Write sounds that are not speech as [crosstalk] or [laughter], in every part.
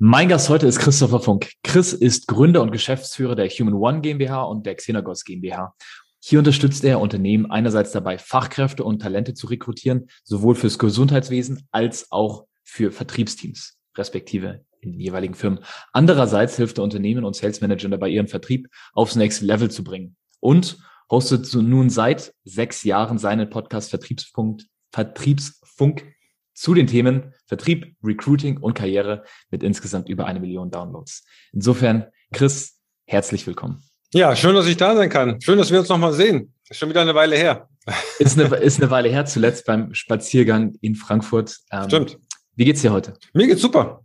Mein Gast heute ist Christopher Funk. Chris ist Gründer und Geschäftsführer der Human One GmbH und der Xenagos GmbH. Hier unterstützt er Unternehmen einerseits dabei, Fachkräfte und Talente zu rekrutieren, sowohl fürs Gesundheitswesen als auch für Vertriebsteams, respektive in den jeweiligen Firmen. Andererseits hilft er Unternehmen und Sales Managern dabei, ihren Vertrieb aufs nächste Level zu bringen. Und hostet nun seit sechs Jahren seinen Podcast Vertriebspunkt, Vertriebsfunk zu den Themen Vertrieb, Recruiting und Karriere mit insgesamt über eine Million Downloads. Insofern, Chris, herzlich willkommen. Ja, schön, dass ich da sein kann. Schön, dass wir uns nochmal sehen. Ist schon wieder eine Weile her. Ist eine, ist eine Weile her, zuletzt beim Spaziergang in Frankfurt. Ähm, Stimmt. Wie geht's dir heute? Mir geht's super.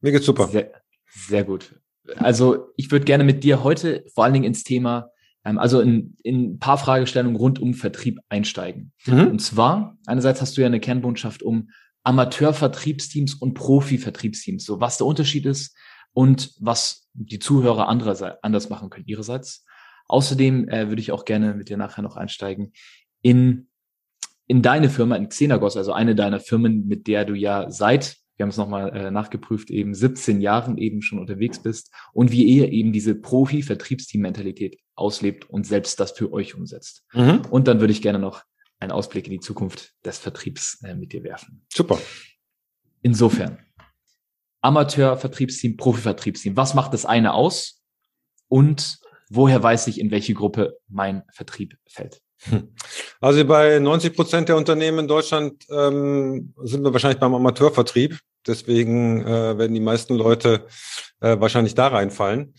Mir geht's super. Sehr, sehr gut. Also ich würde gerne mit dir heute vor allen Dingen ins Thema also in, in ein paar Fragestellungen rund um Vertrieb einsteigen. Mhm. Und zwar, einerseits hast du ja eine Kernbotschaft um Amateurvertriebsteams und Profi-Vertriebsteams, so was der Unterschied ist und was die Zuhörer andererseits anders machen können ihrerseits. Außerdem äh, würde ich auch gerne mit dir nachher noch einsteigen in in deine Firma, in Xenagos, also eine deiner Firmen, mit der du ja seit wir haben es nochmal äh, nachgeprüft, eben 17 Jahren eben schon unterwegs bist und wie ihr eben diese Profi-Vertriebsteam-Mentalität auslebt und selbst das für euch umsetzt. Mhm. Und dann würde ich gerne noch einen Ausblick in die Zukunft des Vertriebs äh, mit dir werfen. Super. Insofern, Amateur-Vertriebsteam, Profi-Vertriebsteam, was macht das eine aus und woher weiß ich, in welche Gruppe mein Vertrieb fällt? Also bei 90 Prozent der Unternehmen in Deutschland ähm, sind wir wahrscheinlich beim Amateurvertrieb. Deswegen äh, werden die meisten Leute äh, wahrscheinlich da reinfallen.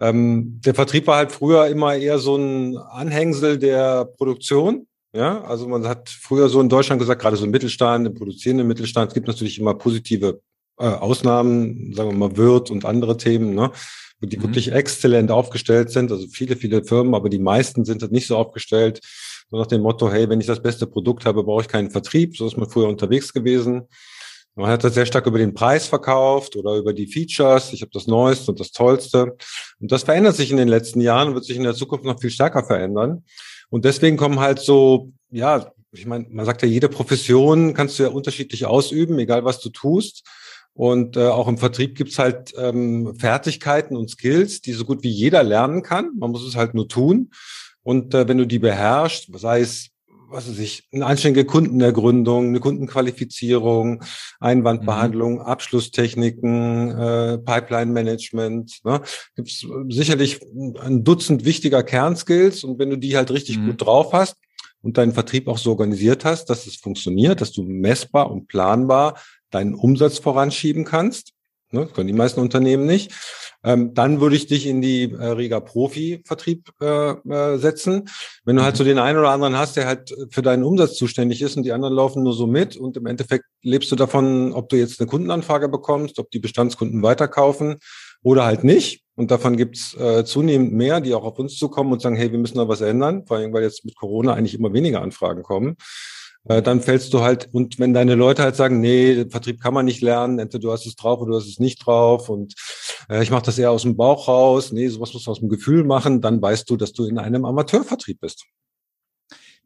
Ähm, der Vertrieb war halt früher immer eher so ein Anhängsel der Produktion. Ja, also man hat früher so in Deutschland gesagt, gerade so im Mittelstand, im produzierenden Mittelstand, es gibt natürlich immer positive äh, Ausnahmen, sagen wir mal Wirt und andere Themen, ne, die mhm. wirklich exzellent aufgestellt sind. Also viele, viele Firmen, aber die meisten sind halt nicht so aufgestellt. So nach dem Motto, hey, wenn ich das beste Produkt habe, brauche ich keinen Vertrieb. So ist man früher unterwegs gewesen. Man hat das sehr stark über den Preis verkauft oder über die Features. Ich habe das Neueste und das Tollste. Und das verändert sich in den letzten Jahren und wird sich in der Zukunft noch viel stärker verändern. Und deswegen kommen halt so, ja, ich meine, man sagt ja, jede Profession kannst du ja unterschiedlich ausüben, egal was du tust. Und äh, auch im Vertrieb gibt's halt ähm, Fertigkeiten und Skills, die so gut wie jeder lernen kann. Man muss es halt nur tun. Und äh, wenn du die beherrschst, sei es was weiß ich, eine anständige Kundenergründung, eine Kundenqualifizierung, Einwandbehandlung, mhm. Abschlusstechniken, äh, Pipeline-Management. Ne? Gibt es sicherlich ein Dutzend wichtiger Kernskills und wenn du die halt richtig mhm. gut drauf hast und deinen Vertrieb auch so organisiert hast, dass es funktioniert, dass du messbar und planbar deinen Umsatz voranschieben kannst, ne? können die meisten Unternehmen nicht, ähm, dann würde ich dich in die äh, Riga Profi-Vertrieb äh, äh, setzen. Wenn du halt so den einen oder anderen hast, der halt für deinen Umsatz zuständig ist und die anderen laufen nur so mit und im Endeffekt lebst du davon, ob du jetzt eine Kundenanfrage bekommst, ob die Bestandskunden weiterkaufen oder halt nicht. Und davon gibt's äh, zunehmend mehr, die auch auf uns zukommen und sagen, hey, wir müssen da was ändern, vor allem weil jetzt mit Corona eigentlich immer weniger Anfragen kommen äh, dann fällst du halt, und wenn deine Leute halt sagen, nee, Vertrieb kann man nicht lernen, entweder du hast es drauf oder du hast es nicht drauf und äh, ich mache das eher aus dem Bauch raus, nee, sowas musst du aus dem Gefühl machen, dann weißt du, dass du in einem Amateurvertrieb bist.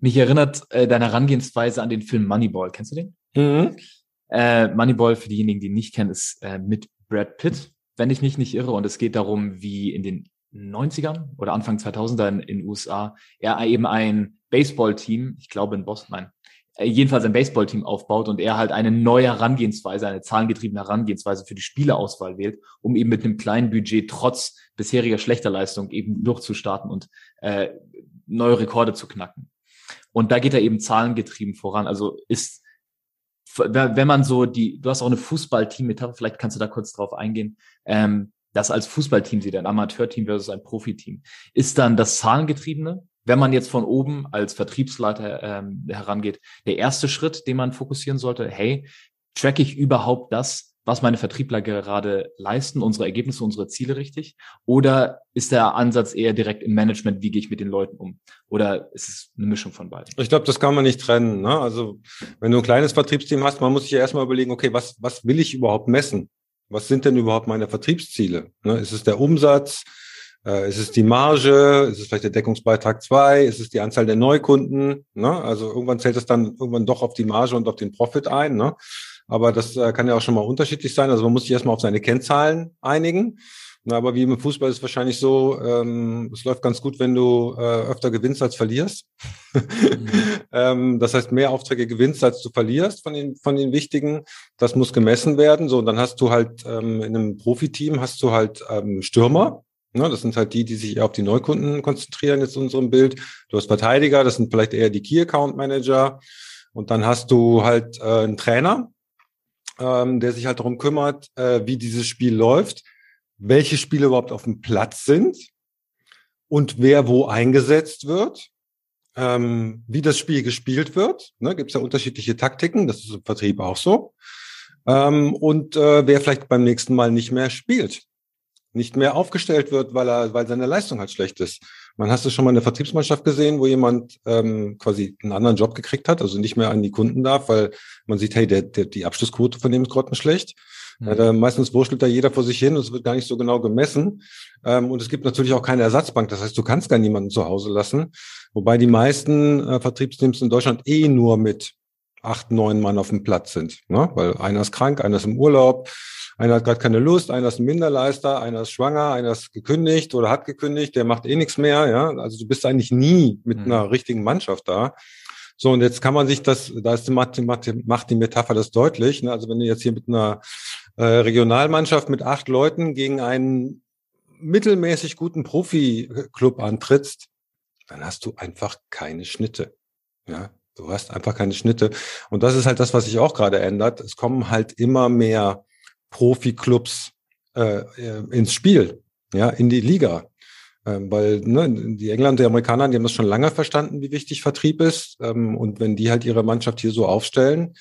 Mich erinnert äh, deine Herangehensweise an den Film Moneyball. Kennst du den? Mhm. Äh, Moneyball, für diejenigen, die ihn nicht kennen, ist äh, mit Brad Pitt, wenn ich mich nicht irre. Und es geht darum, wie in den 90ern oder Anfang 2000er in den USA er eben ein Baseballteam, ich glaube in Boston, nein, jedenfalls ein Baseballteam aufbaut und er halt eine neue Herangehensweise, eine zahlengetriebene Herangehensweise für die Spielerauswahl wählt, um eben mit einem kleinen Budget trotz bisheriger schlechter Leistung eben durchzustarten und äh, neue Rekorde zu knacken. Und da geht er eben zahlengetrieben voran. Also ist, wenn man so die, du hast auch eine Fußballteam-Metapher, vielleicht kannst du da kurz drauf eingehen, ähm, das als Fußballteam sieht, ein Amateurteam versus ein Profiteam. Ist dann das Zahlengetriebene wenn man jetzt von oben als Vertriebsleiter ähm, herangeht, der erste Schritt, den man fokussieren sollte, hey, track ich überhaupt das, was meine Vertriebler gerade leisten, unsere Ergebnisse, unsere Ziele richtig? Oder ist der Ansatz eher direkt im Management, wie gehe ich mit den Leuten um? Oder ist es eine Mischung von beiden? Ich glaube, das kann man nicht trennen. Ne? Also wenn du ein kleines Vertriebsteam hast, man muss sich ja erstmal überlegen, okay, was, was will ich überhaupt messen? Was sind denn überhaupt meine Vertriebsziele? Ne? Ist es der Umsatz? Äh, ist es die Marge? Ist es vielleicht der Deckungsbeitrag 2? Ist es die Anzahl der Neukunden? Ne? Also irgendwann zählt es dann irgendwann doch auf die Marge und auf den Profit ein. Ne? Aber das äh, kann ja auch schon mal unterschiedlich sein. Also man muss sich erstmal auf seine Kennzahlen einigen. Na, aber wie im Fußball ist es wahrscheinlich so, ähm, es läuft ganz gut, wenn du äh, öfter gewinnst als verlierst. mhm. [laughs] ähm, das heißt, mehr Aufträge gewinnst, als du verlierst von den, von den wichtigen. Das muss gemessen werden. So, und dann hast du halt ähm, in einem Profiteam hast du halt ähm, Stürmer. Ne, das sind halt die, die sich eher auf die Neukunden konzentrieren, jetzt in unserem Bild. Du hast Verteidiger, das sind vielleicht eher die Key Account Manager. Und dann hast du halt äh, einen Trainer, ähm, der sich halt darum kümmert, äh, wie dieses Spiel läuft, welche Spiele überhaupt auf dem Platz sind und wer wo eingesetzt wird, ähm, wie das Spiel gespielt wird. Ne, Gibt es ja unterschiedliche Taktiken, das ist im Vertrieb auch so. Ähm, und äh, wer vielleicht beim nächsten Mal nicht mehr spielt nicht mehr aufgestellt wird, weil er, weil seine Leistung halt schlecht ist. Man hast es schon mal in der Vertriebsmannschaft gesehen, wo jemand ähm, quasi einen anderen Job gekriegt hat, also nicht mehr an die Kunden darf, weil man sieht, hey, der, der, die Abschlussquote von dem ist grottenschlecht. Mhm. Ja, meistens wurschtelt da jeder vor sich hin und es wird gar nicht so genau gemessen. Ähm, und es gibt natürlich auch keine Ersatzbank. Das heißt, du kannst gar niemanden zu Hause lassen. Wobei die meisten äh, Vertriebsteams in Deutschland eh nur mit acht, neun Mann auf dem Platz sind. Ne? Weil einer ist krank, einer ist im Urlaub, einer hat gerade keine Lust, einer ist ein Minderleister, einer ist schwanger, einer ist gekündigt oder hat gekündigt, der macht eh nichts mehr. Ja, also du bist eigentlich nie mit mhm. einer richtigen Mannschaft da. So, und jetzt kann man sich das, da ist die Mathematik, macht die Metapher das deutlich. Ne? Also wenn du jetzt hier mit einer äh, Regionalmannschaft mit acht Leuten gegen einen mittelmäßig guten Profi-Club antrittst, dann hast du einfach keine Schnitte. Ja, du hast einfach keine Schnitte. Und das ist halt das, was sich auch gerade ändert. Es kommen halt immer mehr Profi-Clubs äh, äh, ins Spiel, ja, in die Liga. Ähm, weil ne, die Engländer, die Amerikaner, die haben das schon lange verstanden, wie wichtig Vertrieb ist. Ähm, und wenn die halt ihre Mannschaft hier so aufstellen,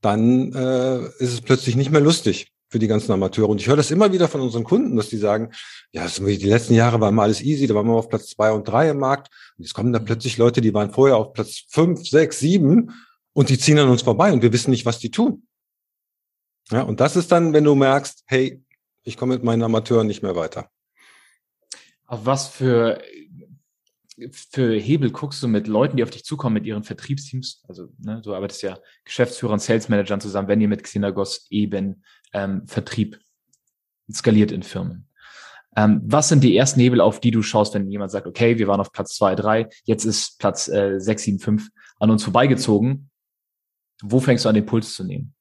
dann äh, ist es plötzlich nicht mehr lustig für die ganzen Amateure. Und ich höre das immer wieder von unseren Kunden, dass die sagen, ja, die letzten Jahre war immer alles easy, da waren wir auf Platz zwei und drei im Markt. Und jetzt kommen da plötzlich Leute, die waren vorher auf Platz fünf, sechs, sieben und die ziehen an uns vorbei und wir wissen nicht, was die tun. Ja, und das ist dann, wenn du merkst, hey, ich komme mit meinen Amateuren nicht mehr weiter. Auf was für, für Hebel guckst du mit Leuten, die auf dich zukommen, mit ihren Vertriebsteams? Also, ne, du arbeitest ja Geschäftsführern, Sales Managern zusammen, wenn ihr mit Xenagos eben ähm, Vertrieb skaliert in Firmen. Ähm, was sind die ersten Hebel, auf die du schaust, wenn jemand sagt, okay, wir waren auf Platz zwei, drei, jetzt ist Platz äh, sechs, sieben, fünf an uns vorbeigezogen. Wo fängst du an, den Puls zu nehmen?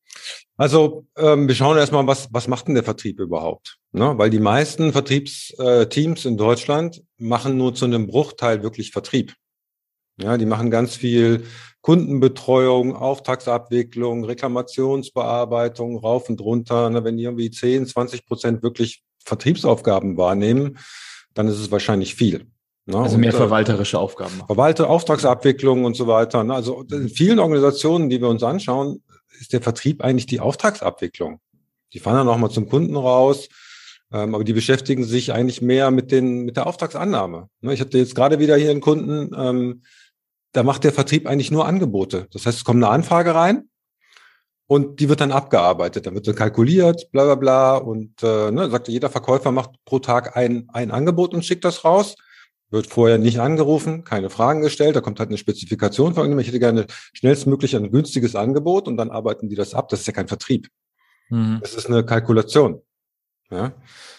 Also ähm, wir schauen erstmal, was, was macht denn der Vertrieb überhaupt? Ne? Weil die meisten Vertriebsteams in Deutschland machen nur zu einem Bruchteil wirklich Vertrieb. Ja, die machen ganz viel Kundenbetreuung, Auftragsabwicklung, Reklamationsbearbeitung, rauf und runter. Ne? Wenn die irgendwie 10, 20 Prozent wirklich Vertriebsaufgaben wahrnehmen, dann ist es wahrscheinlich viel. Ne? Also mehr und, äh, verwalterische Aufgaben. Verwalte, Auftragsabwicklung und so weiter. Ne? Also in vielen Organisationen, die wir uns anschauen, ist der Vertrieb eigentlich die Auftragsabwicklung. Die fahren dann auch mal zum Kunden raus, ähm, aber die beschäftigen sich eigentlich mehr mit den mit der Auftragsannahme. Ne? Ich hatte jetzt gerade wieder hier einen Kunden, ähm, da macht der Vertrieb eigentlich nur Angebote. Das heißt, es kommt eine Anfrage rein und die wird dann abgearbeitet. Dann wird dann kalkuliert, bla bla bla. Und äh, ne, sagte, jeder Verkäufer macht pro Tag ein, ein Angebot und schickt das raus wird vorher nicht angerufen, keine Fragen gestellt, da kommt halt eine Spezifikation von irgendjemandem, ich hätte gerne schnellstmöglich ein günstiges Angebot und dann arbeiten die das ab. Das ist ja kein Vertrieb. Mhm. Das ist eine Kalkulation. Ja.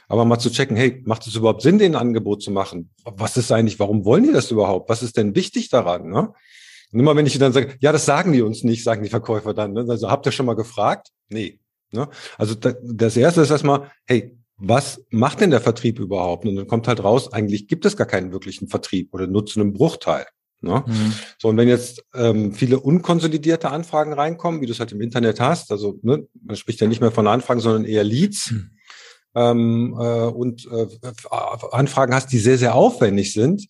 Aber mal zu checken, hey, macht es überhaupt Sinn, den Angebot zu machen? Was ist eigentlich, warum wollen die das überhaupt? Was ist denn wichtig daran? Ne? Und immer wenn ich dann sage, ja, das sagen die uns nicht, sagen die Verkäufer dann. Ne? Also habt ihr schon mal gefragt? Nee. Ne? Also das erste ist erstmal, hey, was macht denn der Vertrieb überhaupt? Und dann kommt halt raus, eigentlich gibt es gar keinen wirklichen Vertrieb oder nutzen einen Bruchteil. Ne? Mhm. So, und wenn jetzt ähm, viele unkonsolidierte Anfragen reinkommen, wie du es halt im Internet hast, also ne, man spricht ja nicht mehr von Anfragen, sondern eher Leads, mhm. ähm, äh, und äh, Anfragen hast, die sehr, sehr aufwendig sind,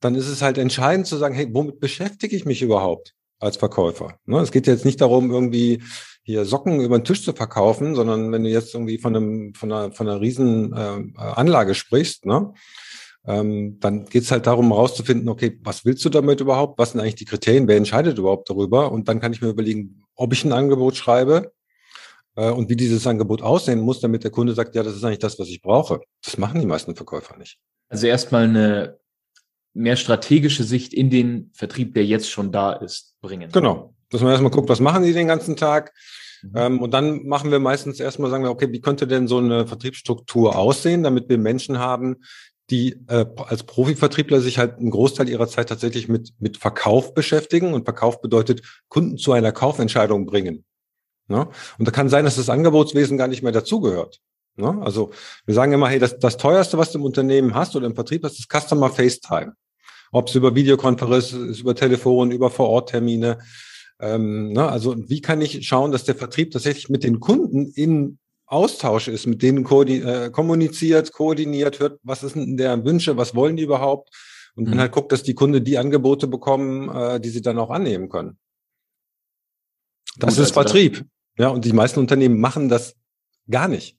dann ist es halt entscheidend zu sagen, hey, womit beschäftige ich mich überhaupt als Verkäufer? Ne? Es geht jetzt nicht darum, irgendwie hier Socken über den Tisch zu verkaufen, sondern wenn du jetzt irgendwie von einem von einer von einer riesen äh, Anlage sprichst, ne, ähm, dann geht es halt darum, herauszufinden, okay, was willst du damit überhaupt? Was sind eigentlich die Kriterien? Wer entscheidet überhaupt darüber? Und dann kann ich mir überlegen, ob ich ein Angebot schreibe äh, und wie dieses Angebot aussehen muss, damit der Kunde sagt, ja, das ist eigentlich das, was ich brauche. Das machen die meisten Verkäufer nicht. Also erstmal eine mehr strategische Sicht in den Vertrieb, der jetzt schon da ist, bringen. Genau. Dass man erstmal guckt, was machen die den ganzen Tag? Mhm. Ähm, und dann machen wir meistens erstmal, sagen wir, okay, wie könnte denn so eine Vertriebsstruktur aussehen, damit wir Menschen haben, die äh, als Profivertriebler sich halt einen Großteil ihrer Zeit tatsächlich mit, mit Verkauf beschäftigen. Und Verkauf bedeutet, Kunden zu einer Kaufentscheidung bringen. Ne? Und da kann sein, dass das Angebotswesen gar nicht mehr dazugehört. Ne? Also wir sagen immer, hey, das, das teuerste, was du im Unternehmen hast oder im Vertrieb hast, ist Customer FaceTime. Ob es über Videokonferenz ist, über Telefon, über Vororttermine. Ähm, ne? Also wie kann ich schauen, dass der Vertrieb tatsächlich mit den Kunden in Austausch ist, mit denen äh, kommuniziert, koordiniert, hört, was ist denn deren Wünsche, was wollen die überhaupt? Und dann mhm. halt guckt, dass die Kunden die Angebote bekommen, äh, die sie dann auch annehmen können. Das Gut, ist also Vertrieb. Das ja, und die meisten Unternehmen machen das gar nicht.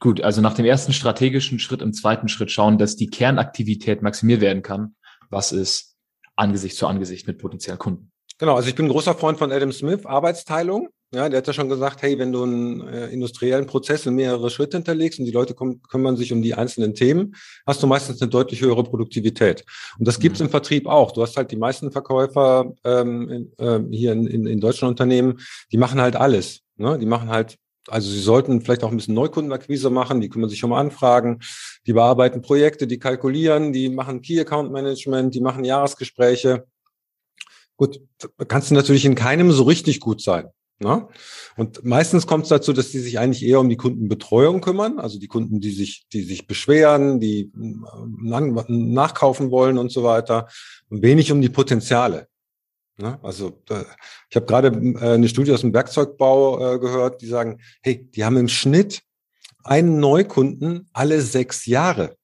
Gut, also nach dem ersten strategischen Schritt im zweiten Schritt schauen, dass die Kernaktivität maximiert werden kann. Was ist Angesicht zu Angesicht mit potenziellen Kunden? Genau, also ich bin ein großer Freund von Adam Smith, Arbeitsteilung. Ja, der hat ja schon gesagt, hey, wenn du einen äh, industriellen Prozess in mehrere Schritte hinterlegst und die Leute kümmern sich um die einzelnen Themen, hast du meistens eine deutlich höhere Produktivität. Und das gibt's mhm. im Vertrieb auch. Du hast halt die meisten Verkäufer ähm, in, äh, hier in, in, in deutschen Unternehmen, die machen halt alles. Ne? Die machen halt also sie sollten vielleicht auch ein bisschen Neukundenakquise machen, die kümmern sich um Anfragen, die bearbeiten Projekte, die kalkulieren, die machen Key Account Management, die machen Jahresgespräche. Gut, kannst du natürlich in keinem so richtig gut sein. Ne? Und meistens kommt es dazu, dass die sich eigentlich eher um die Kundenbetreuung kümmern, also die Kunden, die sich, die sich beschweren, die äh, nachkaufen wollen und so weiter, und wenig um die Potenziale. Ne? Also ich habe gerade äh, eine Studie aus dem Werkzeugbau äh, gehört, die sagen, hey, die haben im Schnitt einen Neukunden alle sechs Jahre.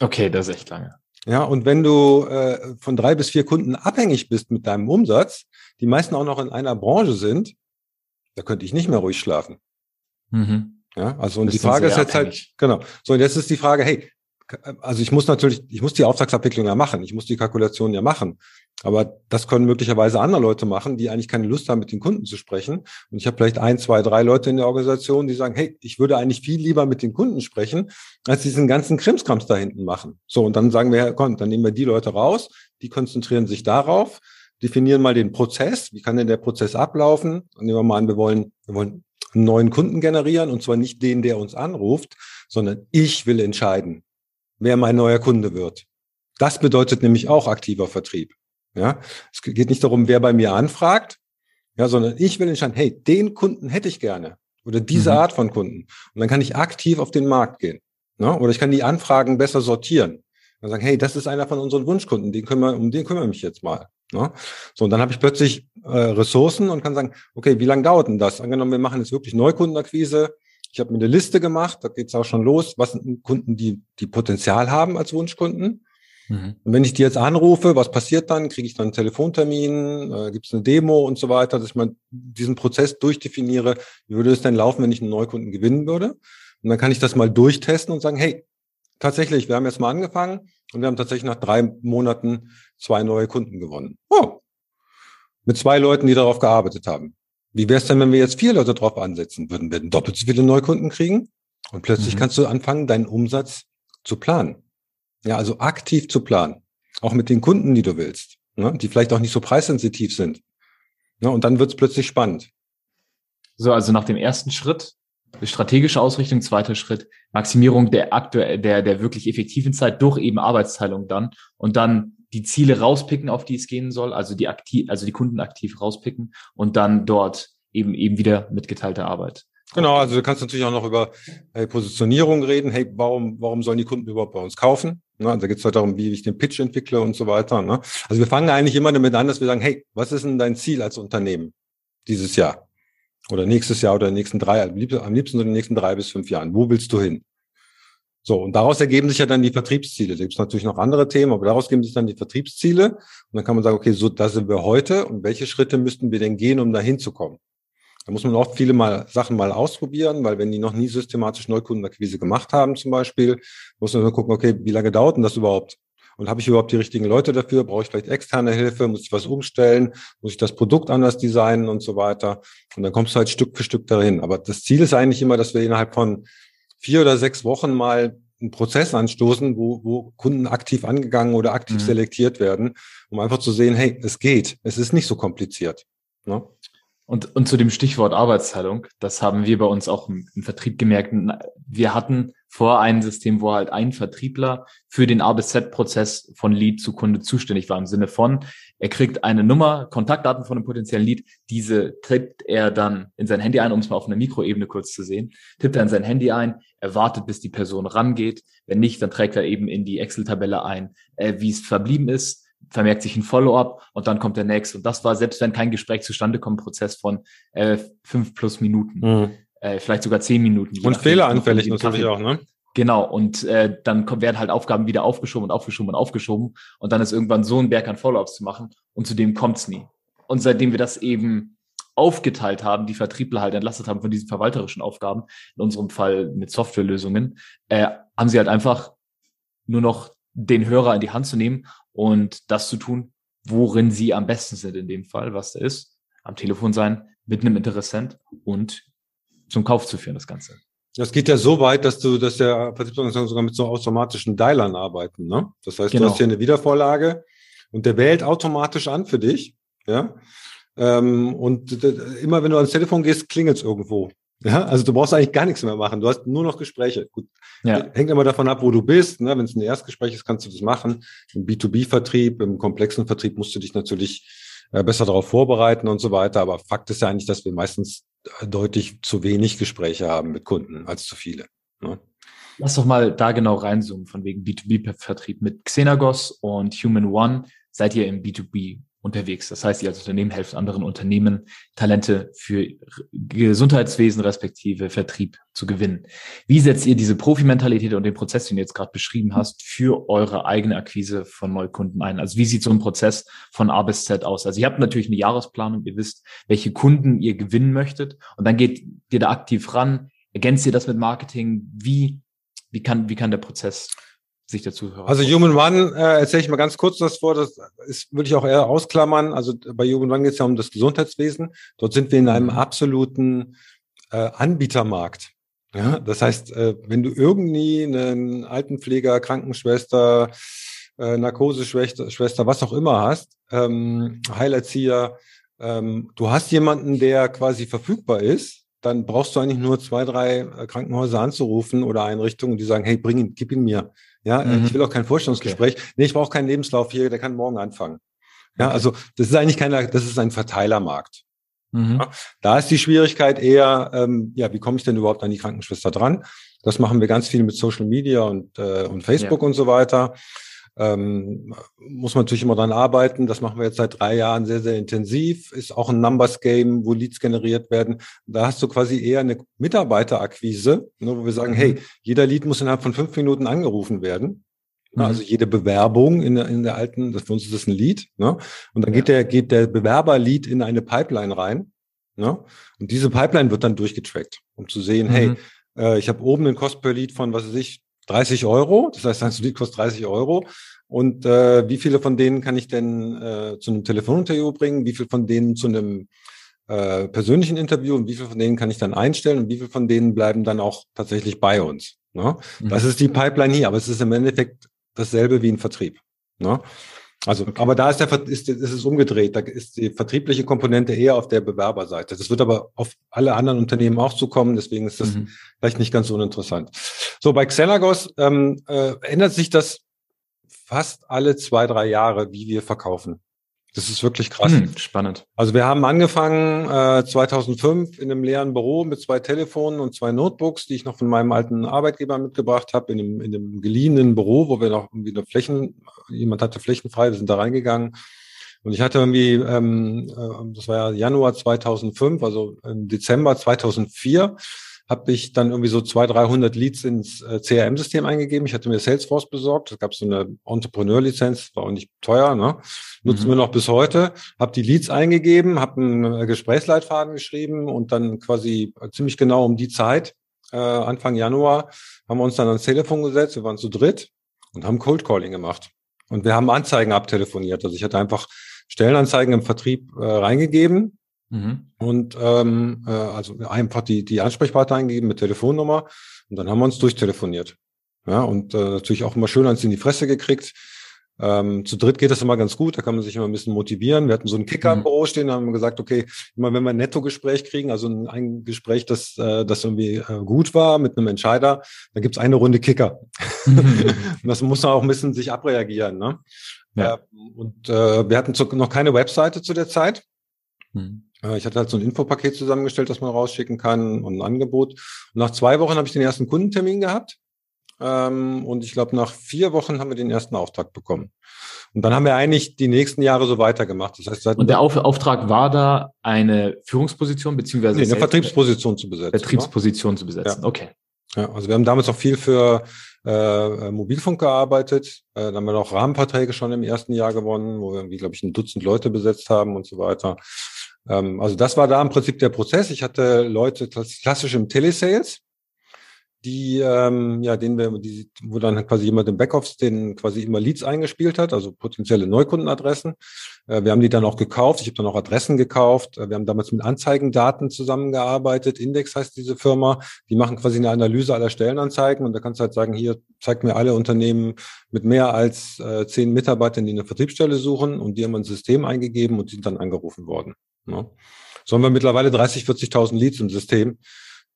Okay, das ist echt lange. Ja, und wenn du äh, von drei bis vier Kunden abhängig bist mit deinem Umsatz, die meisten auch noch in einer Branche sind, da könnte ich nicht mehr ruhig schlafen. Mhm. Ja, also und die Frage ist jetzt halt, abhängig. halt, genau. So, und jetzt ist die Frage, hey, also ich muss natürlich, ich muss die Auftragsabwicklung ja machen, ich muss die Kalkulation ja machen. Aber das können möglicherweise andere Leute machen, die eigentlich keine Lust haben, mit den Kunden zu sprechen. Und ich habe vielleicht ein, zwei, drei Leute in der Organisation, die sagen, hey, ich würde eigentlich viel lieber mit den Kunden sprechen, als diesen ganzen Krimskrams da hinten machen. So, und dann sagen wir, komm, dann nehmen wir die Leute raus, die konzentrieren sich darauf, definieren mal den Prozess, wie kann denn der Prozess ablaufen? Und nehmen wir mal an, wir wollen, wir wollen einen neuen Kunden generieren, und zwar nicht den, der uns anruft, sondern ich will entscheiden, wer mein neuer Kunde wird. Das bedeutet nämlich auch aktiver Vertrieb. Ja, es geht nicht darum, wer bei mir anfragt, ja, sondern ich will entscheiden, hey, den Kunden hätte ich gerne oder diese mhm. Art von Kunden. Und dann kann ich aktiv auf den Markt gehen. Ne? Oder ich kann die Anfragen besser sortieren. Und sagen, hey, das ist einer von unseren Wunschkunden, den kümmere, um den kümmere ich mich jetzt mal. Ne? So, und dann habe ich plötzlich äh, Ressourcen und kann sagen, okay, wie lange dauert denn das? Angenommen, wir machen jetzt wirklich Neukundenakquise. Ich habe mir eine Liste gemacht, da geht's auch schon los. Was sind Kunden, die, die Potenzial haben als Wunschkunden? Mhm. Und wenn ich die jetzt anrufe, was passiert dann? Kriege ich dann einen Telefontermin? Äh, Gibt es eine Demo und so weiter, dass ich mal diesen Prozess durchdefiniere? Wie würde es denn laufen, wenn ich einen Neukunden gewinnen würde? Und dann kann ich das mal durchtesten und sagen, hey, tatsächlich, wir haben jetzt mal angefangen und wir haben tatsächlich nach drei Monaten zwei neue Kunden gewonnen. Oh, mit zwei Leuten, die darauf gearbeitet haben. Wie wäre es denn, wenn wir jetzt vier Leute drauf ansetzen würden? Wir doppelt so viele Neukunden kriegen und plötzlich mhm. kannst du anfangen, deinen Umsatz zu planen. Ja, also aktiv zu planen. Auch mit den Kunden, die du willst, ne? die vielleicht auch nicht so preissensitiv sind. Ne? Und dann wird es plötzlich spannend. So, also nach dem ersten Schritt, strategische Ausrichtung, zweiter Schritt, Maximierung der aktuell, der, der wirklich effektiven Zeit durch eben Arbeitsteilung dann und dann die Ziele rauspicken, auf die es gehen soll, also die aktiv, also die Kunden aktiv rauspicken und dann dort eben eben wieder mit geteilter Arbeit. Genau, also du kannst natürlich auch noch über hey, Positionierung reden. Hey, warum, warum sollen die Kunden überhaupt bei uns kaufen? Ne, da geht es halt darum, wie ich den Pitch entwickle und so weiter. Ne? Also wir fangen eigentlich immer damit an, dass wir sagen, hey, was ist denn dein Ziel als Unternehmen dieses Jahr? Oder nächstes Jahr oder die nächsten drei, am liebsten in den nächsten drei bis fünf Jahren. Wo willst du hin? So, und daraus ergeben sich ja dann die Vertriebsziele. Da gibt es natürlich noch andere Themen, aber daraus ergeben sich dann die Vertriebsziele. Und dann kann man sagen, okay, so, da sind wir heute und welche Schritte müssten wir denn gehen, um da hinzukommen? Da muss man auch viele mal Sachen mal ausprobieren, weil wenn die noch nie systematisch Neukundenakquise gemacht haben zum Beispiel, muss man dann gucken, okay, wie lange dauert denn das überhaupt? Und habe ich überhaupt die richtigen Leute dafür? Brauche ich vielleicht externe Hilfe? Muss ich was umstellen? Muss ich das Produkt anders designen und so weiter? Und dann kommst du halt Stück für Stück dahin. Aber das Ziel ist eigentlich immer, dass wir innerhalb von vier oder sechs Wochen mal einen Prozess anstoßen, wo, wo Kunden aktiv angegangen oder aktiv mhm. selektiert werden, um einfach zu sehen, hey, es geht, es ist nicht so kompliziert. Ne? Und, und zu dem Stichwort Arbeitsteilung, das haben wir bei uns auch im, im Vertrieb gemerkt. Wir hatten vor ein System, wo halt ein Vertriebler für den A bis Z-Prozess von Lead zu Kunde zuständig war, im Sinne von, er kriegt eine Nummer, Kontaktdaten von einem potenziellen Lead, diese tippt er dann in sein Handy ein, um es mal auf einer Mikroebene kurz zu sehen, tippt er in sein Handy ein, er wartet, bis die Person rangeht, wenn nicht, dann trägt er eben in die Excel-Tabelle ein, äh, wie es verblieben ist, vermerkt sich ein Follow-up und dann kommt der nächste. Und das war, selbst wenn kein Gespräch zustande kommt, Prozess von äh, fünf plus Minuten, mhm. äh, vielleicht sogar zehn Minuten. Und fehleranfällig natürlich auch, ne? Genau, und äh, dann werden halt Aufgaben wieder aufgeschoben und aufgeschoben und aufgeschoben. Und dann ist irgendwann so ein Berg an Follow-ups zu machen und zu dem kommt's nie. Und seitdem wir das eben aufgeteilt haben, die Vertriebler halt entlastet haben von diesen verwalterischen Aufgaben, in unserem Fall mit Softwarelösungen, äh, haben sie halt einfach nur noch den Hörer in die Hand zu nehmen und das zu tun, worin sie am besten sind in dem Fall, was da ist, am Telefon sein, mit einem Interessent und zum Kauf zu führen, das Ganze. Das geht ja so weit, dass du, dass der Vertriebsorganisation sogar mit so automatischen Dialern arbeiten, ne? Das heißt, genau. du hast hier eine Wiedervorlage und der wählt automatisch an für dich, ja? Ähm, und immer wenn du ans Telefon gehst, klingelt es irgendwo. Ja, also du brauchst eigentlich gar nichts mehr machen. Du hast nur noch Gespräche. Gut, ja. hängt immer davon ab, wo du bist. Ne? Wenn es ein Erstgespräch ist, kannst du das machen. Im B2B-Vertrieb, im komplexen Vertrieb musst du dich natürlich besser darauf vorbereiten und so weiter. Aber Fakt ist ja eigentlich, dass wir meistens deutlich zu wenig Gespräche haben mit Kunden als zu viele. Ne? Lass doch mal da genau reinzoomen, von wegen B2B-Vertrieb mit Xenagos und Human One. Seid ihr im B2B unterwegs. Das heißt, ihr als Unternehmen helft anderen Unternehmen, Talente für Gesundheitswesen respektive Vertrieb zu gewinnen. Wie setzt ihr diese Profimentalität und den Prozess, den du jetzt gerade beschrieben hast, für eure eigene Akquise von Neukunden ein? Also wie sieht so ein Prozess von A bis Z aus? Also ihr habt natürlich eine Jahresplanung, ihr wisst, welche Kunden ihr gewinnen möchtet und dann geht ihr da aktiv ran, ergänzt ihr das mit Marketing? Wie, wie kann, wie kann der Prozess sich dazu hören. Also Human One, äh, erzähle ich mal ganz kurz das vor, das ist, würde ich auch eher ausklammern. Also bei Human One geht es ja um das Gesundheitswesen. Dort sind wir in einem mhm. absoluten äh, Anbietermarkt. Ja, das heißt, äh, wenn du irgendwie einen Altenpfleger, Krankenschwester, äh, Narkoseschwester, Schwester, was auch immer hast, ähm, Heilerzieher, ähm, du hast jemanden, der quasi verfügbar ist, dann brauchst du eigentlich nur zwei, drei äh, Krankenhäuser anzurufen oder Einrichtungen, die sagen, hey, bring ihn, gib ihn mir. Ja, äh, mhm. ich will auch kein Vorstellungsgespräch. Okay. Nee, ich brauche keinen Lebenslauf hier, der kann morgen anfangen. Ja, okay. also das ist eigentlich keiner, das ist ein Verteilermarkt. Mhm. Ja, da ist die Schwierigkeit eher, ähm, ja, wie komme ich denn überhaupt an die Krankenschwester dran? Das machen wir ganz viel mit Social Media und, äh, und Facebook ja. und so weiter. Ähm, muss man natürlich immer dran arbeiten. Das machen wir jetzt seit drei Jahren sehr, sehr intensiv. Ist auch ein Numbers Game, wo Leads generiert werden. Da hast du quasi eher eine Mitarbeiterakquise, ne, wo wir sagen, mhm. hey, jeder Lead muss innerhalb von fünf Minuten angerufen werden. Mhm. Also jede Bewerbung in der, in der alten, das für uns ist das ein Lead. Ne? Und dann geht der, geht der Bewerber-Lead in eine Pipeline rein. Ne? Und diese Pipeline wird dann durchgetrackt, um zu sehen, mhm. hey, äh, ich habe oben einen Cost per Lead von, was weiß ich, 30 Euro. Das heißt, ein Lied kostet 30 Euro. Und äh, wie viele von denen kann ich denn äh, zu einem Telefoninterview bringen? Wie viele von denen zu einem äh, persönlichen Interview? Und wie viele von denen kann ich dann einstellen? Und wie viele von denen bleiben dann auch tatsächlich bei uns? Ne? Mhm. Das ist die Pipeline hier, aber es ist im Endeffekt dasselbe wie ein Vertrieb. Ne? Also, okay. aber da ist der ist, ist es umgedreht. Da ist die vertriebliche Komponente eher auf der Bewerberseite. Das wird aber auf alle anderen Unternehmen auch zukommen. Deswegen ist das mhm. vielleicht nicht ganz uninteressant. So bei Xenagos ähm, äh, ändert sich das fast alle zwei drei Jahre, wie wir verkaufen. Das ist wirklich krass. Hm, spannend. Also wir haben angefangen äh, 2005 in einem leeren Büro mit zwei Telefonen und zwei Notebooks, die ich noch von meinem alten Arbeitgeber mitgebracht habe, in einem, in einem geliehenen Büro, wo wir noch irgendwie eine Flächen, jemand hatte Flächen frei, wir sind da reingegangen. Und ich hatte irgendwie, ähm, äh, das war ja Januar 2005, also im Dezember 2004, habe ich dann irgendwie so 200, 300 Leads ins äh, CRM-System eingegeben. Ich hatte mir Salesforce besorgt. Es gab so eine Entrepreneur-Lizenz, war auch nicht teuer. Ne? Nutzen mhm. wir noch bis heute. Habe die Leads eingegeben, habe einen äh, Gesprächsleitfaden geschrieben und dann quasi ziemlich genau um die Zeit, äh, Anfang Januar, haben wir uns dann ans Telefon gesetzt. Wir waren zu dritt und haben Cold Calling gemacht. Und wir haben Anzeigen abtelefoniert. Also ich hatte einfach Stellenanzeigen im Vertrieb äh, reingegeben mhm. und ähm, äh, also einfach die, die Ansprechpartner eingegeben mit Telefonnummer und dann haben wir uns durchtelefoniert. Ja, und äh, natürlich auch immer schön eins in die Fresse gekriegt. Ähm, zu dritt geht das immer ganz gut, da kann man sich immer ein bisschen motivieren. Wir hatten so einen Kicker mhm. im Büro stehen, da haben wir gesagt, okay, immer wenn wir ein Netto-Gespräch kriegen, also ein, ein Gespräch, das, äh, das irgendwie äh, gut war mit einem Entscheider, dann gibt's eine Runde Kicker. Mhm. [laughs] und das muss man auch ein bisschen sich abreagieren. Ne? Ja. Äh, und äh, wir hatten zu, noch keine Webseite zu der Zeit. Mhm. Äh, ich hatte halt so ein Infopaket zusammengestellt, das man rausschicken kann und ein Angebot. Und nach zwei Wochen habe ich den ersten Kundentermin gehabt. Ähm, und ich glaube, nach vier Wochen haben wir den ersten Auftrag bekommen. Und dann haben wir eigentlich die nächsten Jahre so weitergemacht. Das heißt, und der Auf Auftrag war da eine Führungsposition beziehungsweise nee, eine Vertriebsposition zu besetzen. Vertriebsposition ne? zu besetzen. Ja. Okay. Ja, also wir haben damals auch viel für äh, Mobilfunk gearbeitet. Äh, dann haben wir noch Rahmenverträge schon im ersten Jahr gewonnen, wo wir irgendwie, glaube ich, ein Dutzend Leute besetzt haben und so weiter. Ähm, also das war da im Prinzip der Prozess. Ich hatte Leute klassisch im Telesales die, ähm, ja, den wir, die, wo dann quasi jemand im Backoffice den quasi immer Leads eingespielt hat, also potenzielle Neukundenadressen. Äh, wir haben die dann auch gekauft. Ich habe dann auch Adressen gekauft. Äh, wir haben damals mit Anzeigendaten zusammengearbeitet. Index heißt diese Firma. Die machen quasi eine Analyse aller Stellenanzeigen und da kannst du halt sagen, hier zeigt mir alle Unternehmen mit mehr als äh, zehn Mitarbeitern, die eine Vertriebsstelle suchen und die haben ein System eingegeben und sind dann angerufen worden. Ne? So haben wir mittlerweile 30, 40.000 Leads im System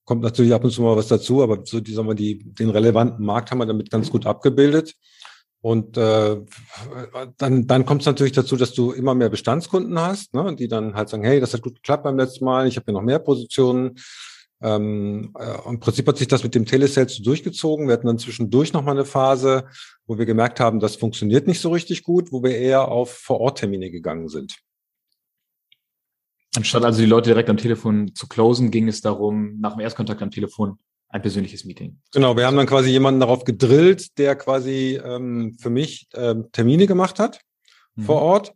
kommt natürlich ab und zu mal was dazu, aber so die, sagen wir, die, den relevanten Markt haben wir damit ganz gut abgebildet. Und äh, dann, dann kommt es natürlich dazu, dass du immer mehr Bestandskunden hast, ne, die dann halt sagen, hey, das hat gut geklappt beim letzten Mal, ich habe hier noch mehr Positionen. Ähm, äh, Im Prinzip hat sich das mit dem Telesales durchgezogen. Wir hatten dann zwischendurch nochmal eine Phase, wo wir gemerkt haben, das funktioniert nicht so richtig gut, wo wir eher auf Vororttermine gegangen sind. Anstatt also die Leute direkt am Telefon zu closen, ging es darum, nach dem Erstkontakt am Telefon ein persönliches Meeting. Genau, wir haben dann quasi jemanden darauf gedrillt, der quasi ähm, für mich ähm, Termine gemacht hat mhm. vor Ort.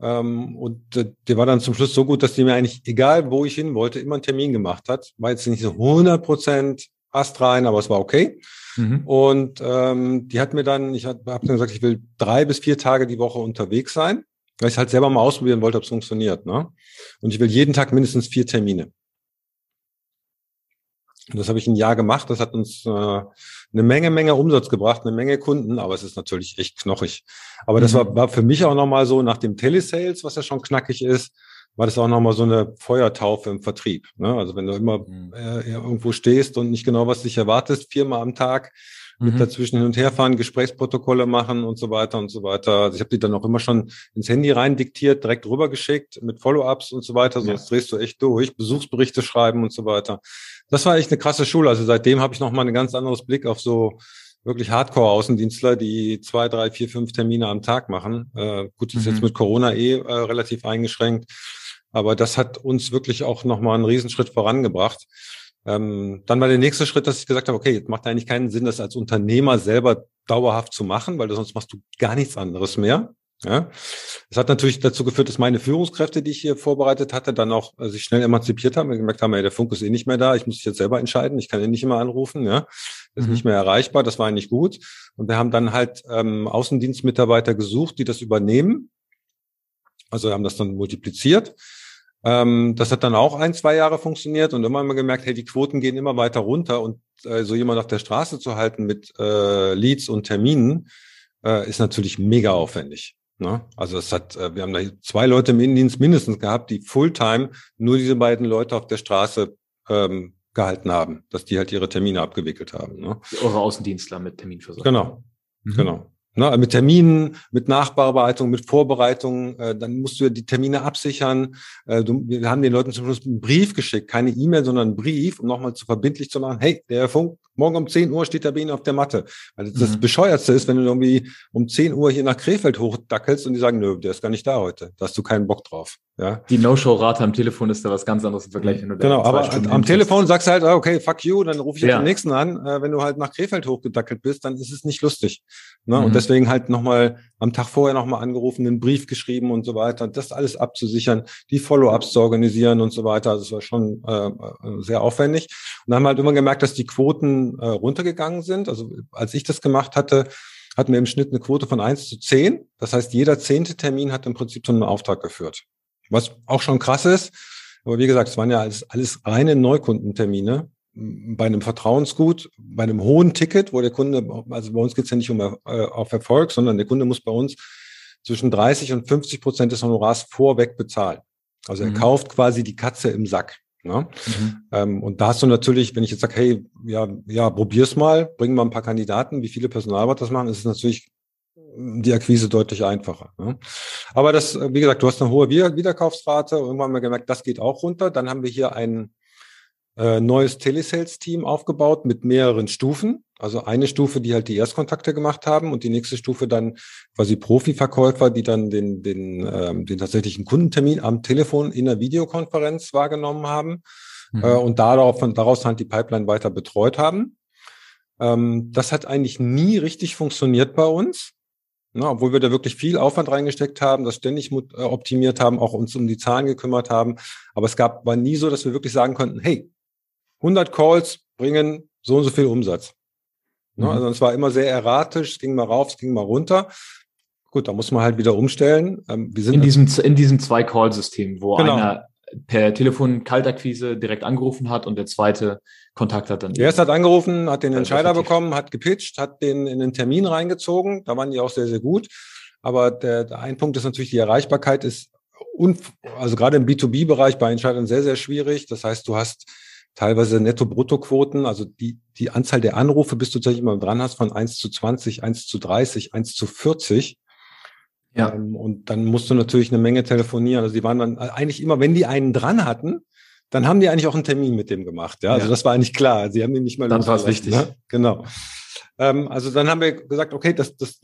Ähm, und äh, der war dann zum Schluss so gut, dass die mir eigentlich, egal wo ich hin wollte, immer einen Termin gemacht hat. War jetzt nicht so 100 Prozent astrein, aber es war okay. Mhm. Und ähm, die hat mir dann, ich habe hab dann gesagt, ich will drei bis vier Tage die Woche unterwegs sein weil ich halt selber mal ausprobieren wollte, ob es funktioniert. Ne? Und ich will jeden Tag mindestens vier Termine. Und das habe ich ein Jahr gemacht. Das hat uns äh, eine Menge, Menge Umsatz gebracht, eine Menge Kunden, aber es ist natürlich echt knochig. Aber mhm. das war, war für mich auch nochmal so nach dem Telesales, was ja schon knackig ist, war das auch nochmal so eine Feuertaufe im Vertrieb. Ne? Also wenn du immer mhm. äh, irgendwo stehst und nicht genau was dich erwartest, viermal am Tag, mit mhm. dazwischen hin und her fahren, Gesprächsprotokolle machen und so weiter und so weiter. Also ich habe die dann auch immer schon ins Handy rein diktiert, direkt rübergeschickt mit Follow-ups und so weiter. Sonst ja. drehst du echt durch, Besuchsberichte schreiben und so weiter. Das war echt eine krasse Schule. Also seitdem habe ich noch mal ein ganz anderes Blick auf so wirklich Hardcore-Außendienstler, die zwei, drei, vier, fünf Termine am Tag machen. Äh, gut, ist mhm. jetzt mit Corona eh äh, relativ eingeschränkt. Aber das hat uns wirklich auch nochmal einen Riesenschritt vorangebracht. Ähm, dann war der nächste Schritt, dass ich gesagt habe, okay, jetzt macht eigentlich keinen Sinn, das als Unternehmer selber dauerhaft zu machen, weil sonst machst du gar nichts anderes mehr. Ja, das hat natürlich dazu geführt, dass meine Führungskräfte, die ich hier vorbereitet hatte, dann auch äh, sich schnell emanzipiert haben und gemerkt haben, ey, der Funk ist eh nicht mehr da, ich muss mich jetzt selber entscheiden, ich kann ihn nicht immer anrufen, ja, das ist mhm. nicht mehr erreichbar, das war eigentlich gut. Und wir haben dann halt ähm, Außendienstmitarbeiter gesucht, die das übernehmen. Also haben das dann multipliziert ähm, das hat dann auch ein, zwei Jahre funktioniert und immer haben wir gemerkt, hey, die Quoten gehen immer weiter runter und äh, so jemand auf der Straße zu halten mit äh, Leads und Terminen äh, ist natürlich mega aufwendig. Ne? Also es hat, äh, wir haben da zwei Leute im Innendienst mindestens gehabt, die Fulltime nur diese beiden Leute auf der Straße ähm, gehalten haben, dass die halt ihre Termine abgewickelt haben. Ne? Eure Außendienstler mit Terminversorgung. Genau, mhm. genau. Ne, mit Terminen, mit Nachbearbeitung, mit Vorbereitung, äh, dann musst du ja die Termine absichern. Äh, du, wir haben den Leuten zum Schluss einen Brief geschickt, keine E-Mail, sondern einen Brief, um nochmal zu verbindlich zu machen, hey, der Funk, morgen um 10 Uhr steht der bei Ihnen auf der Matte. Also das mhm. Bescheuertste ist, wenn du irgendwie um 10 Uhr hier nach Krefeld hochdackelst und die sagen, nö, der ist gar nicht da heute. Da hast du keinen Bock drauf. Ja. Die No-Show-Rate am Telefon ist da was ganz anderes im Vergleich. Wenn du genau, aber am Telefon sagst du halt, ah, okay, fuck you, dann rufe ich ja. den nächsten an. Äh, wenn du halt nach Krefeld hochgedackelt bist, dann ist es nicht lustig. Ne? Mhm. Und deswegen halt nochmal am Tag vorher nochmal angerufen, einen Brief geschrieben und so weiter, das alles abzusichern, die Follow-ups zu organisieren und so weiter. Also es war schon äh, äh sehr aufwendig. Und dann haben wir halt immer gemerkt, dass die Quoten äh, runtergegangen sind. Also als ich das gemacht hatte, hatten wir im Schnitt eine Quote von eins zu zehn. Das heißt, jeder zehnte Termin hat im Prinzip zu einem Auftrag geführt. Was auch schon krass ist. Aber wie gesagt, es waren ja alles, alles reine Neukundentermine bei einem Vertrauensgut, bei einem hohen Ticket, wo der Kunde, also bei uns geht es ja nicht um äh, auf Erfolg, sondern der Kunde muss bei uns zwischen 30 und 50 Prozent des Honorars vorweg bezahlen. Also er mhm. kauft quasi die Katze im Sack. Ne? Mhm. Ähm, und da hast du natürlich, wenn ich jetzt sage, hey, ja, ja, probier's mal, bring mal ein paar Kandidaten, wie viele Personalberater das machen, ist es natürlich die Akquise deutlich einfacher. Ne? Aber das, wie gesagt, du hast eine hohe Wiederkaufsrate. Irgendwann haben wir gemerkt, das geht auch runter. Dann haben wir hier ein äh, neues Telesales-Team aufgebaut mit mehreren Stufen. Also eine Stufe, die halt die Erstkontakte gemacht haben und die nächste Stufe dann quasi Profiverkäufer, die dann den, den, ähm, den tatsächlichen Kundentermin am Telefon in der Videokonferenz wahrgenommen haben mhm. äh, und darauf, von, daraus halt die Pipeline weiter betreut haben. Ähm, das hat eigentlich nie richtig funktioniert bei uns. Ne, obwohl wir da wirklich viel Aufwand reingesteckt haben, das ständig äh, optimiert haben, auch uns um die Zahlen gekümmert haben. Aber es gab, war nie so, dass wir wirklich sagen konnten, hey, 100 Calls bringen so und so viel Umsatz. Ne, mhm. Also es war immer sehr erratisch, es ging mal rauf, es ging mal runter. Gut, da muss man halt wieder umstellen. Ähm, wir sind in diesem, in diesem Zwei-Call-System, wo genau. einer per Telefon Kaltakquise direkt angerufen hat und der zweite Kontakt hat dann. Der erste hat angerufen, hat den Entscheider bekommen, hat gepitcht, hat den in den Termin reingezogen. Da waren die auch sehr, sehr gut. Aber der, der ein Punkt ist natürlich, die Erreichbarkeit ist, also gerade im B2B-Bereich bei Entscheidern sehr, sehr schwierig. Das heißt, du hast teilweise Netto-Brutto-Quoten, also die, die Anzahl der Anrufe, bis du tatsächlich mal dran hast, von 1 zu 20, 1 zu 30, 1 zu 40. Ja. Ähm, und dann musst du natürlich eine Menge telefonieren. Also die waren dann eigentlich immer, wenn die einen dran hatten, dann haben die eigentlich auch einen Termin mit dem gemacht. Ja, also ja. das war eigentlich klar. Sie haben ihn nicht mal. Dann war es wichtig. Ne? Genau. Ähm, also dann haben wir gesagt, okay, das, das